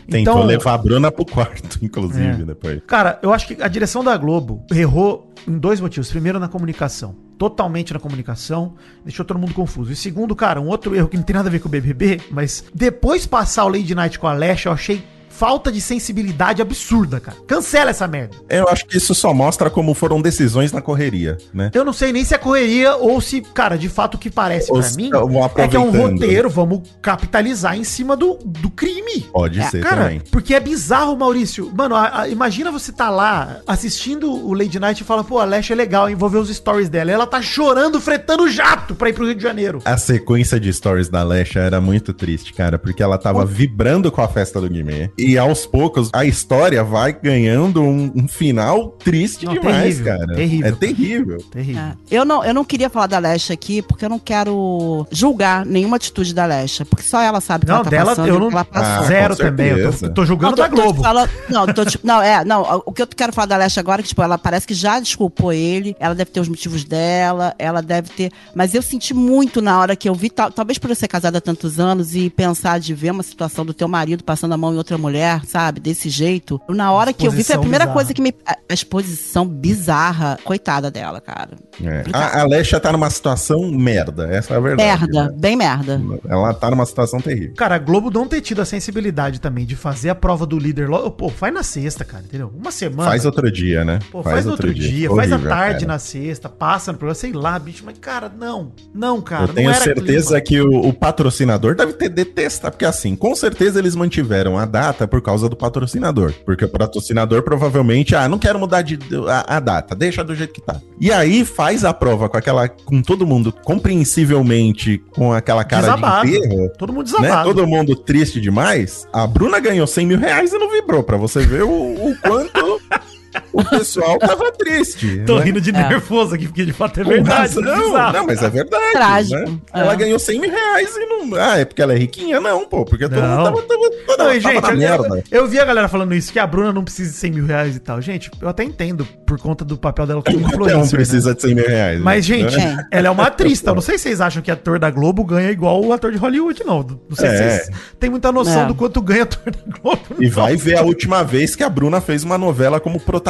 Tentou levar a Bruna pro quarto, inclusive, É. depois. Cara, eu acho que a direção da Globo errou em dois motivos. Primeiro, na comunicação. Totalmente na comunicação. Deixou todo mundo confuso. E segundo, cara, um outro erro que não tem nada a ver com o BBB, mas depois passar o Lady Night com a Alexa, eu achei falta de sensibilidade absurda, cara. Cancela essa merda. Eu acho que isso só mostra como foram decisões na correria, né? Eu não sei nem se é correria ou se, cara, de fato o que parece se mim vão é que é um roteiro, vamos capitalizar em cima do, do crime. Pode É, ser Cara, também. porque é bizarro, Maurício. Mano, a- a- imagina você tá lá assistindo o Lady Night e fala, pô, a Lash é legal, hein? vou ver os stories dela. E ela tá chorando, fretando jato pra ir pro Rio de Janeiro. A sequência de stories da Lesha era muito triste, cara, porque ela tava vibrando com a festa do Guimê. E aos poucos a história vai ganhando um, um final triste Não, demais, terrível, cara. terrível. É terrível. Terrível. É. Eu, não, eu não queria falar da Lesha aqui, porque eu não quero julgar nenhuma atitude da Lesha, porque só ela sabe o que Não, ela tá dela passando e eu não. ela passou. Ah, zero também. Eu tô, tô julgando Não, tô- da tô Globo. falando- não, tô te- não, é, não, o que eu quero falar da Lesha agora é que, tipo, ela parece que já desculpou ele, ela deve ter os motivos dela, ela deve ter, mas eu senti muito na hora que eu vi, tal- talvez por eu ser casada há tantos anos e pensar de ver uma situação do teu marido passando a mão em outra mulher, sabe, desse jeito, na hora que eu vi, foi a primeira bizarra. coisa que me, a, exposição bizarra, coitada dela, cara. É. A, a Lesha tá numa situação merda, essa é a verdade. Merda, né? bem merda. Ela tá numa situação terrível. Cara, a Globo não ter tido a sensibilidade também de fazer a prova do líder logo. Pô, faz na sexta, cara, entendeu? Uma semana. Faz outro dia, né? Pô, faz, no outro dia, faz Horrível, à tarde cara. na sexta, passa no programa, sei lá, bicho. Mas, cara, não. Não, cara. Eu tenho não era certeza clima. que o, o patrocinador deve ter detestado, porque assim, com certeza eles mantiveram a data por causa do patrocinador. Porque o patrocinador provavelmente, ah, não quero mudar de, a, a data, deixa do jeito que tá. E aí faz a prova com aquela, com todo mundo compreensivelmente com aquela cara Desabado. de enterro. Todo mundo Né? desabado. Todo mundo triste demais. A Bruna ganhou 100 mil reais e não vibrou, pra você ver o, o quanto o pessoal tava triste. Tô né? rindo de É. nervoso aqui, porque de fato é verdade. razão. bizarro. Não, mas é verdade. Trágico. né? É. Ela ganhou 100 mil reais e não. Ah, é porque ela é riquinha? Não, pô. Porque todo Não. mundo tava, tava, tava, Não, e, tava gente, na eu, merda. eu, eu vi a galera falando isso, que a Bruna não precisa de 100 mil reais e tal. Gente, eu até entendo por conta do papel dela como influencer. né? precisa de 100 mil reais. Mas, né? gente, É. ela é uma atriz, então não sei se vocês acham que ator da Globo ganha igual o ator de Hollywood, não. Não sei se É. vocês têm muita noção É. do quanto ganha ator da Globo. E vai ver a última vez que a Bruna fez uma novela como protagonista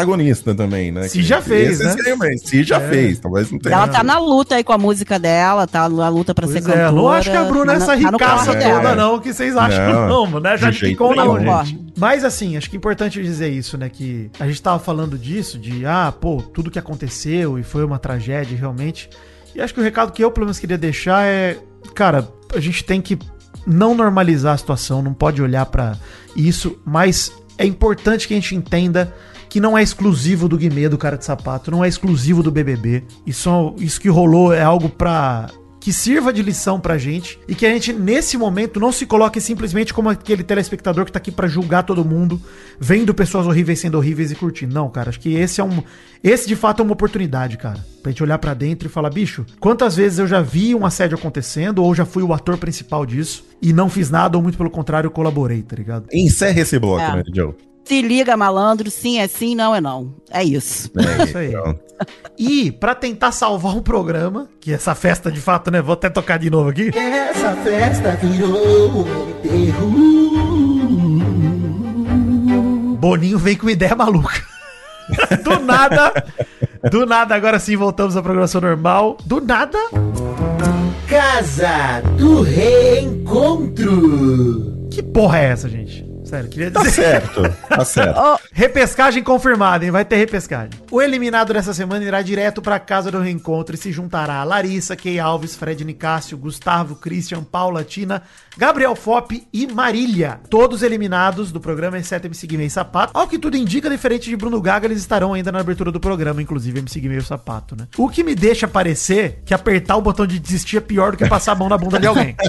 também, né? Se já fez, né? Se já É. fez, talvez não tenha. Ela tá na luta aí com a música dela, tá na luta pra Pois ser é, cantora. não acho que a Bruna é tá essa na- tá ricaça dela. toda, não, que vocês acham, Não, não, né? Já ficou, gente. Mas assim, acho que é importante dizer isso, né? Que a gente tava falando disso, de ah, pô, tudo que aconteceu e foi uma tragédia realmente. E acho que o recado que eu, pelo menos, queria deixar é, cara, a gente tem que não normalizar a situação, não pode olhar pra isso, mas é importante que a gente entenda que não é exclusivo do Guimê, do cara de sapato, não é exclusivo do BBB. Isso, isso que rolou é algo pra que sirva de lição pra gente e que a gente nesse momento não se coloque simplesmente como aquele telespectador que tá aqui pra julgar todo mundo, vendo pessoas horríveis sendo horríveis e curtindo. Não, cara, acho que esse é um esse de fato é uma oportunidade, cara, pra gente olhar pra dentro e falar, bicho, quantas vezes eu já vi um assédio acontecendo ou já fui o ator principal disso e não fiz nada ou muito pelo contrário colaborei, tá ligado? Encerra esse bloco, É. né, Joe? Se liga, malandro, sim é sim, não é não. É isso. É, Isso aí. pronto. E pra tentar salvar um programa, que essa festa de fato, né, vou até tocar de novo aqui. Essa festa virou um enterro. Boninho vem com uma ideia maluca. Do nada. Do nada, agora sim voltamos à programação normal. Do nada. Casa do Reencontro. Que porra é essa, gente? Sério, queria Tá dizer. certo, tá certo. Ô, Repescagem confirmada, hein? Vai ter repescagem. O eliminado dessa semana irá direto pra casa do reencontro e se juntará a Larissa, Key Alves, Fred Nicásio, Gustavo, Christian, Paula, Tina, Gabriel Fop e Marília. Todos eliminados do programa, exceto MC Guimê e Sapato. Ao que tudo indica, diferente de Bruno Gaga, eles estarão ainda na abertura do programa, inclusive MC Guimê e o Sapato, né? O que me deixa parecer que apertar o botão de desistir é pior do que passar a mão na bunda de alguém.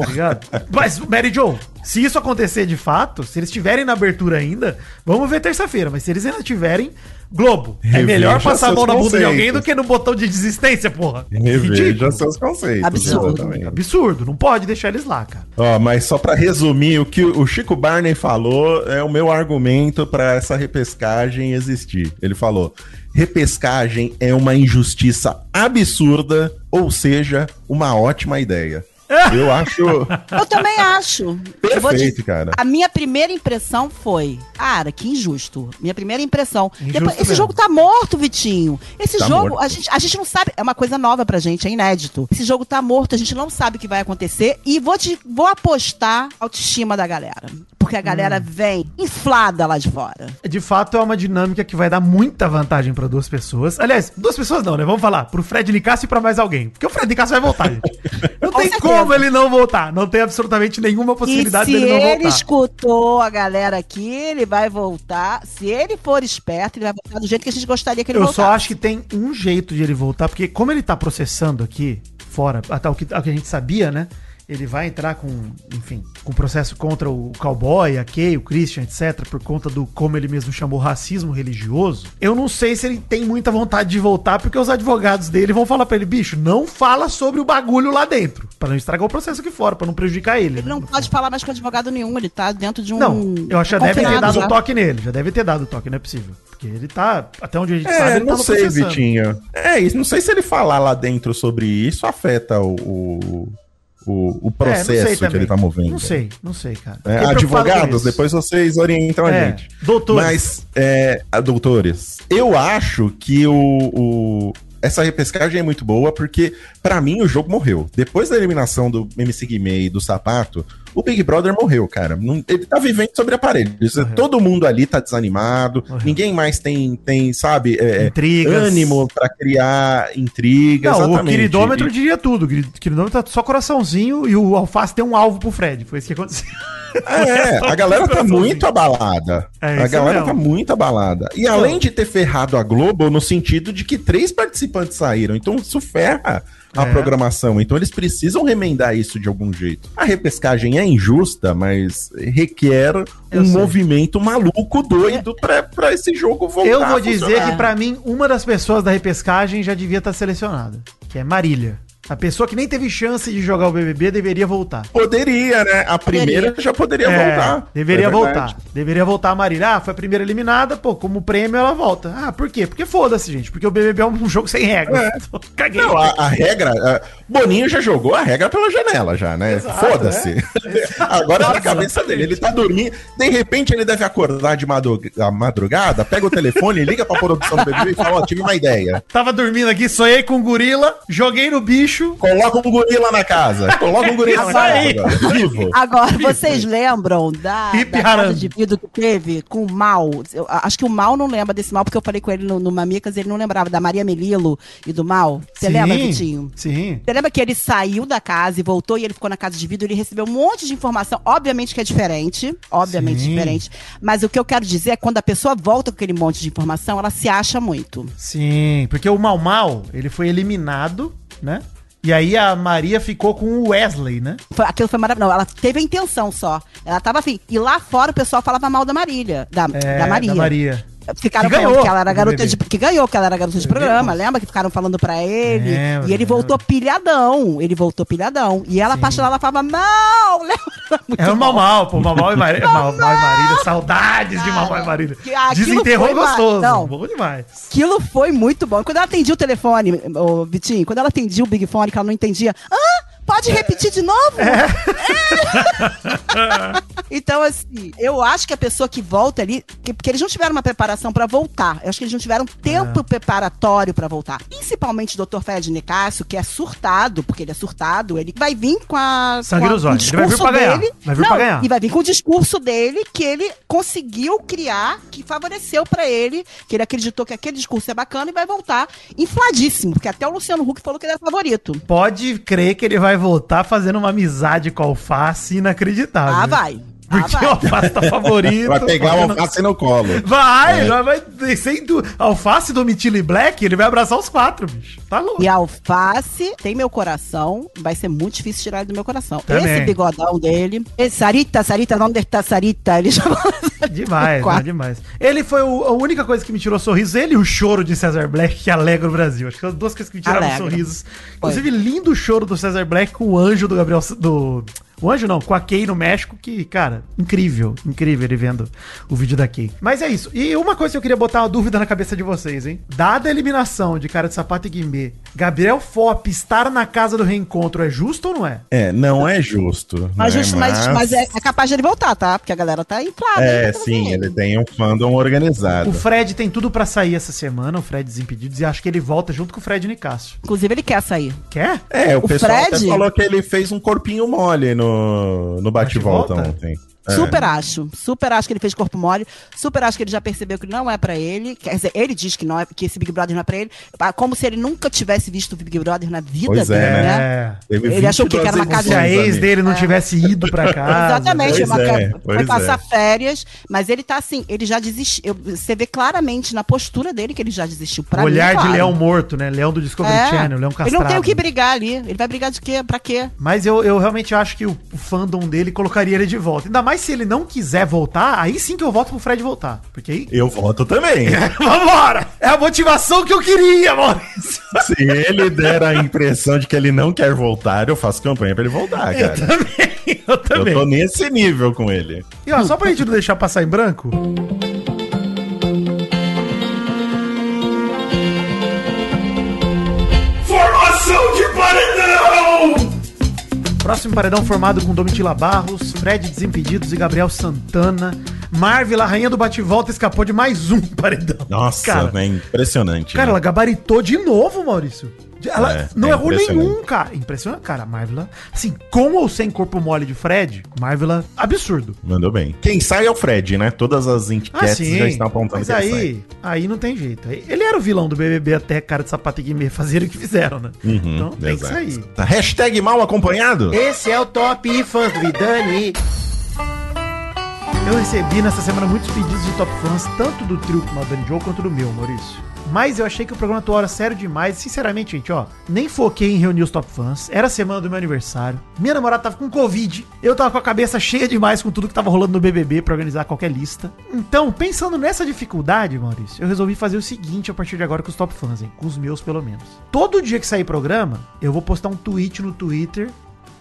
Tá ligado? Mas, Mary Jo, se isso acontecer de fato, se eles estiverem na abertura ainda, vamos ver terça-feira. Mas se eles ainda tiverem, Globo, é Reveja melhor passar a mão na bunda de alguém do que no botão de desistência, porra. Reveja Ridículo. seus conceitos. Absurdo. exatamente. Absurdo, não pode deixar eles lá, cara. Ó, mas só pra resumir, o que o Chico Barney falou é o meu argumento pra essa repescagem existir. Ele falou: repescagem é uma injustiça absurda, ou seja, uma ótima ideia. Eu acho Eu também acho. Perfeito, dizer- cara. A minha primeira impressão foi, cara, que injusto. Minha primeira impressão. Injusto Depois, esse jogo tá morto, Vitinho. Esse Tá jogo, morto. a gente, a gente não sabe, é uma coisa nova pra gente, é inédito. Esse jogo tá morto, a gente não sabe o que vai acontecer e vou te vou apostar a autoestima da galera, porque a galera Hum. vem inflada lá de fora. De fato, é uma dinâmica que vai dar muita vantagem pra duas pessoas. Aliás, duas pessoas não, né? Vamos falar. Pro Fred Nicasso e pra mais alguém. Porque o Fred Nicasso vai voltar, gente. Não tem certeza. Como ele não voltar. Não tem absolutamente nenhuma possibilidade se dele não ele voltar. escutou a galera aqui, ele vai voltar. Se ele for esperto, ele vai voltar do jeito que a gente gostaria que ele Eu voltasse. só acho que tem um jeito de ele voltar, porque como ele tá processando aqui, fora, até o que a gente sabia, né? Ele vai entrar com, enfim, com processo contra o cowboy, a Kay, o Christian, etc., por conta do, como ele mesmo chamou, racismo religioso. Eu não sei se ele tem muita vontade de voltar, porque os advogados dele vão falar pra ele, bicho, não fala sobre o bagulho lá dentro, Pra não estragar o processo aqui fora, pra não prejudicar ele. Ele né, não pode falar mais com advogado nenhum, ele tá dentro de um. Não, eu acho que já deve ter dado já. o toque nele. Já deve ter dado o toque, não é possível. Porque ele tá, até onde a gente sabe, É, ele não tá sei, processando. Vitinho. É isso, não sei se ele falar lá dentro sobre isso afeta o, o, o, o processo É, que ele tá movendo. Não sei, não sei, cara. É, advogados, depois vocês orientam a É, gente. doutores. Mas, é, a- doutores, eu acho que o, o- essa repescagem é muito boa, porque, pra mim, o jogo morreu. Depois da eliminação do MC Guimê e do Sapato, o Big Brother morreu, cara. Não- ele tá vivendo sobre aparelho. Isso- Morreu. Todo mundo ali tá desanimado, Morreu. ninguém mais tem, tem sabe, é, Intrigas. ânimo pra criar intrigas. Não, o exatamente. queridômetro E- diria tudo. O queri- queridômetro tá só coraçãozinho e o alface tem um alvo pro Fred. Foi isso que aconteceu. É, a galera tá muito abalada. É, a galera mesmo. tá muito abalada. E além de ter ferrado a Globo, no sentido de que três participantes saíram. Então isso ferra a É. programação. Então eles precisam remendar isso de algum jeito. A repescagem é injusta, mas requer Eu um sei. movimento maluco, doido, pra, pra esse jogo voltar. Eu vou dizer que, pra mim, uma das pessoas da repescagem já devia estar selecionada. Que é Marília. A pessoa que nem teve chance de jogar o BBB deveria voltar. Poderia, né? A primeira já poderia É, voltar. Deveria É voltar. Deveria voltar a Marília. Ah, foi a primeira eliminada, pô, como prêmio ela volta. Ah, por quê? Porque foda-se, gente. Porque o BBB é um jogo sem regras. É. Caguei. Não, a, a regra. a- Boninho já jogou a regra pela janela, já, né? Foda-se. Agora é na cabeça dele. Ele tá dormindo. De repente ele deve acordar de madrugada, pega o telefone, liga pra produção do BBB e fala: Ó, tive uma ideia. Tava dormindo aqui, sonhei com um gorila, joguei no bicho. Coloca um gorila na casa. Coloca um gorila na casa. agora. Vivo. Agora, vocês lembram da, da casa de vidro que teve com o Mal? Eu acho que o Mal não lembra desse Mal, porque eu falei com ele no, no Mamicas e ele não lembrava da Maria Melilo e do Mal. Você lembra, Vitinho? Sim. Você lembra que ele saiu da casa e voltou e ele ficou na casa de vidro? Ele recebeu um monte de informação, obviamente que é diferente, obviamente Sim. diferente. Mas o que eu quero dizer é que quando a pessoa volta com aquele monte de informação, ela se acha muito. Sim, porque o Mal Mal, ele foi eliminado, né? E aí a Maria ficou com o Wesley, né? Foi- aquilo foi maravilhoso. Não, ela teve a intenção só. Ela tava assim. E lá fora o pessoal falava mal da Marília. Da, É, da Maria. da Maria. Ficaram Que ganhou que ela era o garota de. Que ganhou, que ela era garota de programa. Lembra que ficaram falando pra ele? Lembro, e ele voltou pilhadão. Ele voltou pilhadão. E ela, apaixonada, ela falava, não! É o. Mal Mal, pô, Mal Mal e Marília. Mal Mal e Marília, saudades de Mal Mal e Marília. aquilo Desenterrou gostoso. Não. Bom demais. Aquilo foi muito bom. Quando ela atendia o telefone, ô, Vitinho, quando ela atendia o Big Fone, que ela não entendia. Ah, pode repetir de novo? É. então, assim, eu acho que a pessoa que volta ali, que- porque eles não tiveram uma preparação pra voltar. Eu acho que eles não tiveram tempo preparatório pra voltar. Principalmente o Dr. Fred Nicásio, que é surtado, porque ele é surtado, ele vai vir com a. Sangue com a- nos olhos. Ele vai vir pra ganhar. dele. Vai vir Não, pra ganhar. E vai vir com o discurso dele que ele conseguiu criar, que favoreceu pra ele, que ele acreditou que aquele discurso é bacana e vai voltar infladíssimo, porque até o Luciano Huck falou que ele era favorito. Pode crer que ele vai voltar fazendo uma amizade com a alface inacreditável. Ah, vai. Ah, Porque vai. o alface tá favorito. Vai pegar o alface no colo. Vai, É. já vai descendo alface do Mitili Black, ele vai abraçar os quatro, bicho. Tá louco. E a alface tem meu coração, vai ser muito difícil tirar ele do meu coração. Também. Esse bigodão dele, esse Sarita, Sarita, não está Sarita, ele já Demais, né, demais. Ele foi o- a única coisa que me tirou sorriso, ele e o choro de Cesar Black, que alegra o Brasil. Acho que são as duas coisas que me tiraram Alegra. sorrisos. Inclusive, lindo choro do Cesar Black com o anjo do Gabriel. Do, o anjo não, com a Kay no México, que, cara, incrível, incrível ele vendo o vídeo da Kay. Mas é isso. E uma coisa que eu queria botar uma dúvida na cabeça de vocês, hein? Dada a eliminação de cara de sapato e Guimê, Gabriel Fop estar na casa do reencontro é justo ou não é? É, não é justo. Mas, né? justo, mas, mas é, é capaz de ele voltar, tá? Porque a galera tá inflada. É, hein, pra sim, ele tem um fandom organizado. O Fred tem tudo pra sair essa semana, o Fred Desimpedidos, e acho que ele volta junto com o Fred Nicásio. Inclusive, ele quer sair. Quer? É, o, O pessoal até Fred? falou que ele fez um corpinho mole no, no bate-volta Bate-volta? ontem. É. Super acho. Super acho que ele fez corpo mole. Super acho que ele já percebeu que não é pra ele. Quer dizer, ele diz que não é, que esse Big Brother não é pra ele. Ah, Como se ele nunca tivesse visto o Big Brother na vida Pois é, dele, né? né? Teve Ele achou que 22 era uma casa Se a ex dele não tivesse ido pra casa. Exatamente, Pois uma- é, foi pois passar é. férias, mas ele tá assim, ele já desistiu. Você vê claramente na postura dele que ele já desistiu. Pra O olhar mim, de claro. leão morto, né? Leão do Discovery É, Channel, leão ele castrado. não tem o que brigar ali. Ele vai brigar de quê? Pra quê? Mas eu, eu realmente acho que o fandom dele colocaria ele de volta. Ainda mais se ele não quiser voltar, aí sim que eu voto pro Fred voltar. Porque aí. Eu voto também. Vambora! É a motivação que eu queria, Maurício! Se ele der a impressão de que ele não quer voltar, eu faço campanha pra ele voltar, Eu cara. também, eu Eu também. tô nesse nível com ele. E ó, só pra gente não deixar passar em branco. Próximo paredão formado com Domitila Barros, Fred Desimpedidos e Gabriel Santana. Marvel, a rainha do bate-volta, escapou de mais um paredão. Nossa, cara. é impressionante. Cara, né? ela gabaritou de novo, Maurício. Ela É, não é errou nenhum, cara. Impressionante, cara. A Marvel, assim, com ou sem corpo mole de Fred, Marvel, absurdo. Mandou bem. Quem sai é o Fred, né? Todas as enquetes já estão apontando Ah, mas que aí, aí não tem jeito. Ele era o vilão do BBB até cara de sapato e guimê fazerem o que fizeram, né? Uhum, então tem que exato. sair. Tá, hashtag mal acompanhado? Esse é o Top Fãs do Vidani. Eu recebi nessa semana muitos pedidos de top fãs, tanto do trio com Madame Joe quanto do meu, Maurício. Mas eu achei que o programa atual era sério demais. Sinceramente, gente, ó, nem foquei em reunir os top fãs. Era a semana do meu aniversário. Minha namorada tava com Covid. Eu tava com a cabeça cheia demais com tudo que tava rolando no BBB pra organizar qualquer lista. Então, pensando nessa dificuldade, Maurício, eu resolvi fazer o seguinte a partir de agora com os top fãs, hein? Com os meus, pelo menos. Todo dia que sair programa, eu vou postar um tweet no Twitter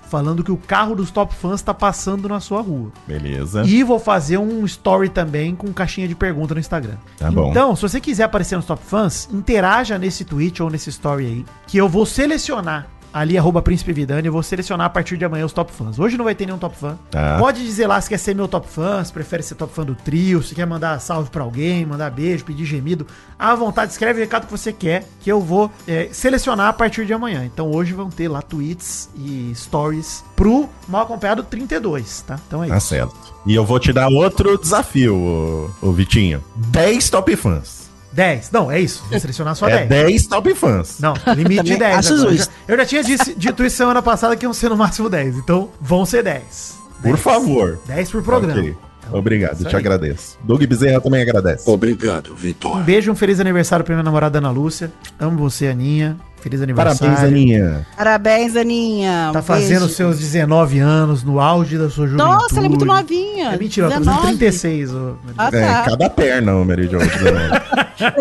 falando que o carro dos top fãs tá passando na sua rua. Beleza. E vou fazer um story também com caixinha de pergunta no Instagram. Tá bom. Então, se você quiser aparecer nos top fãs, interaja nesse tweet ou nesse story aí, que eu vou selecionar ali, arroba Príncipe Vidani, eu vou selecionar a partir de amanhã os top fãs. Hoje não vai ter nenhum top fã. Tá. Pode dizer lá se quer ser meu top fã, se prefere ser top fã do trio, se quer mandar salve pra alguém, mandar beijo, pedir gemido. À vontade, escreve o recado que você quer, que eu vou é, selecionar a partir de amanhã. Então hoje vão ter lá tweets e stories pro Mal Acompanhado 32, tá? Então é Tá isso. certo. E eu vou te dar outro desafio, ô, ô Vitinho. 10 top fãs. 10. Não, é isso. Vou selecionar só é 10. 10 top fãs. Não, limite de Também 10. acho agora. justo. Eu já tinha disse- dito isso semana passada que iam ser no máximo 10. Então, vão ser 10. Por favor. 10 por programa. Ok. Obrigado, te agradeço. Doug Bezerra também agradece. Obrigado, Vitor. Um beijo, um feliz aniversário pra minha namorada Ana Lúcia. Amo você, Aninha. Feliz aniversário. Parabéns, Aninha. Parabéns, Aninha. Tá fazendo beijo. seus 19 anos, no auge da sua juventude. Nossa, ela é muito novinha. É mentira, ela tá fazendo 19. 36. ô, Ah, É, tá. cada perna, o Mary Jo.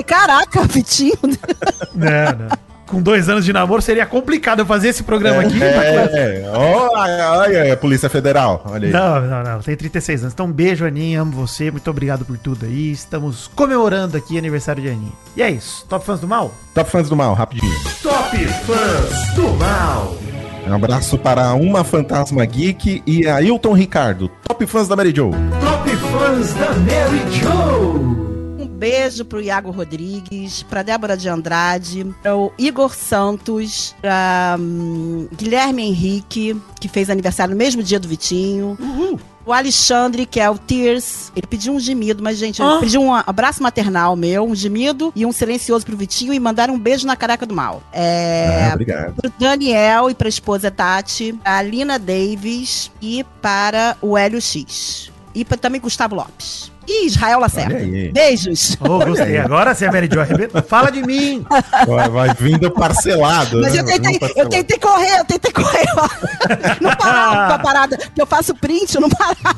Caraca, Vitinho. Não, não. Com dois anos de namoro seria complicado eu fazer esse programa aqui. É, é. Olha, olha, Polícia Federal. Olha aí. Não, não, não. Tem 36 anos. Então, um beijo, Aninha. Amo você. Muito obrigado por tudo aí. Estamos comemorando aqui aniversário de Aninha. E é isso. Top fãs do mal? Top fãs do mal, rapidinho. Top Fãs do Mal. Um abraço para uma fantasma geek e Ailton Ricardo, top fãs da Mary Jo. Top Fãs da Mary Jo. Um beijo pro Iago Rodrigues, pra Débora de Andrade, pro Igor Santos, pra hum, Guilherme Henrique, que fez aniversário no mesmo dia do Vitinho. O Alexandre, que é o Tears, ele pediu um gemido, mas, gente, ele Ah. pediu um abraço maternal meu, um gemido e um silencioso pro Vitinho e mandaram um beijo na caraca do mal. É. Ah, obrigado. Pro Daniel e pra esposa Tati, a Lina Davis e para o Hélio X. E para também Gustavo Lopes. E Israel Lacerda. Beijos. Ô, gostei. Agora sim, a Mary Jo arrebenta. Fala de mim. Vai, vai vindo parcelado. Mas né? eu tentei, eu parcelado. tentei correr, eu tentei correr. ó. Não parava pra parada. Porque eu faço print, eu não parava.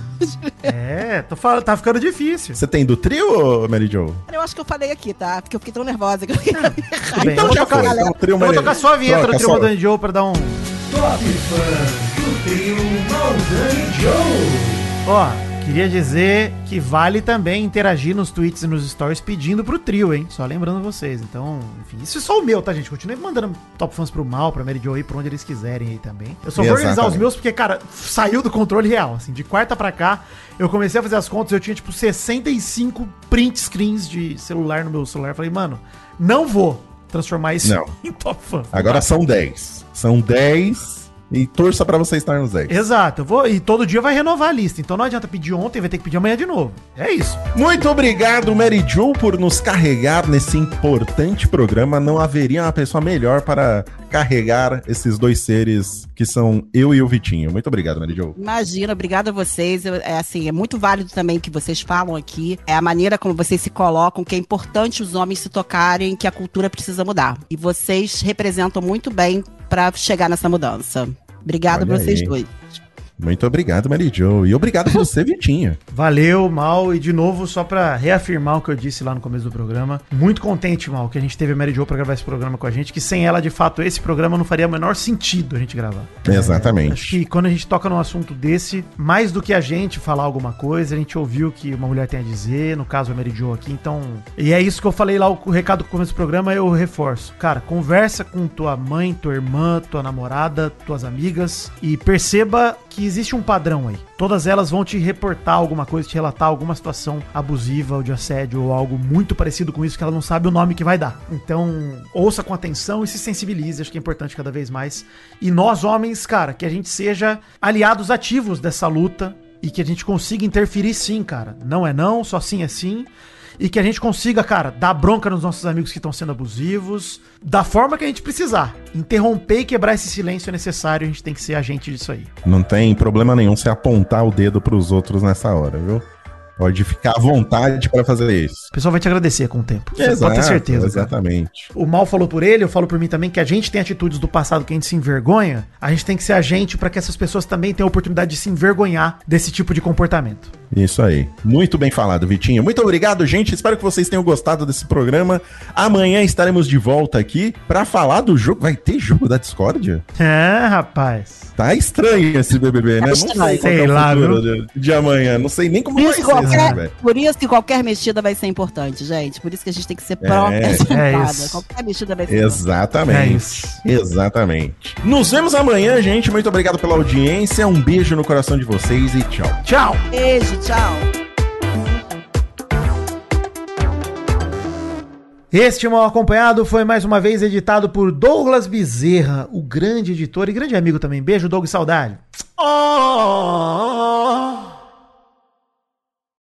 É, tô falando, tá ficando difícil. Você tem do trio, Mary Jo? Eu acho que eu falei aqui, tá? Porque eu fiquei tão nervosa. que eu fiquei- bem. Então eu vou já tocar, foi. Então, trio eu vou tocar só a vinheta Troca do Trio só. Maldani Joe pra dar um... Top Fãs do Trio Maldani Joe. Ó, queria dizer que vale também interagir nos tweets e nos stories pedindo pro trio, hein? Só lembrando vocês. Então, enfim, isso é só o meu, tá, gente? Continue mandando top fãs pro mal, pra Mary Jo aí, pra onde eles quiserem aí também. Eu só vou organizar os Exatamente. meus porque, cara, saiu do controle real. Assim, de quarta pra cá, eu comecei a fazer as contas, eu tinha, tipo, 65 print screens de celular no meu celular. Falei, mano, não vou transformar isso Não. em top fã. Agora são 10. São 10 e torça pra você estar nos 10. Exato, eu vou. E todo dia vai renovar a lista. Então não adianta pedir ontem, vai ter que pedir amanhã de novo. É isso. Muito obrigado, Mary Jo, por nos carregar nesse importante programa. Não haveria uma pessoa melhor para carregar esses dois seres que são eu e o Vitinho. Muito obrigado, Mary Jo. Imagina, obrigada a vocês. Eu- é assim, é muito válido também o que vocês falam aqui. É a maneira como vocês se colocam, que é importante os homens se tocarem, que a cultura precisa mudar. E vocês representam muito bem pra chegar nessa mudança. Obrigada Olha a vocês aí. dois. Muito obrigado, Mary Jo. E obrigado a você, Vitinho. Valeu, Mal. E de novo, só pra reafirmar o que eu disse lá no começo do programa. Muito contente, Mal, que a gente teve a Mary Jo pra gravar esse programa com a gente. Que sem ela, de fato, esse programa não faria o menor sentido a gente gravar. Exatamente. Acho que quando a gente toca num assunto desse, mais do que a gente falar alguma coisa, a gente ouviu o que uma mulher tem a dizer, no caso a Mary Jo aqui, então. E é isso que eu falei lá, o recado do começo do programa, eu reforço. Cara, conversa com tua mãe, tua irmã, tua namorada, tuas amigas e perceba que existe um padrão aí. Todas elas vão te reportar alguma coisa, te relatar alguma situação abusiva ou de assédio ou algo muito parecido com isso que ela não sabe o nome que vai dar. Então, ouça com atenção e se sensibilize, acho que é importante cada vez mais. E nós, homens, cara, que a gente seja aliados ativos dessa luta e que a gente consiga interferir sim, cara. Não é não, só sim é sim. E que a gente consiga, cara, dar bronca nos nossos amigos que estão sendo abusivos, da forma que a gente precisar. Interromper e quebrar esse silêncio necessário, a gente tem que ser agente disso aí. Não tem problema nenhum você apontar o dedo pros outros nessa hora, viu? Pode ficar à vontade para fazer isso. O pessoal vai te agradecer com o tempo. Você pode ter certeza. cara. Exatamente. O mal falou por ele, eu falo por mim também que a gente tem atitudes do passado que a gente se envergonha. A gente tem que ser agente para que essas pessoas também tenham a oportunidade de se envergonhar desse tipo de comportamento. Isso aí. Muito bem falado, Vitinho. Muito obrigado, gente. Espero que vocês tenham gostado desse programa. Amanhã estaremos de volta aqui para falar do jogo. Vai ter jogo da Discord? É, rapaz. Tá estranho esse BBB, né? Não sei, sei é lá, de, de, amanhã. Não sei nem como por vai qualquer, ser, Por isso que qualquer mexida vai ser importante, gente. Por isso que a gente tem que ser própria. É, é isso. Qualquer mexida vai ser Exatamente. É isso. Exatamente. Nos vemos amanhã, gente. Muito obrigado pela audiência. Um beijo no coração de vocês e tchau. Tchau. Beijo, tchau. Este Mal Acompanhado foi mais uma vez editado por Douglas Bezerra, o grande editor e grande amigo também. Beijo, Doug, saudade. Oh!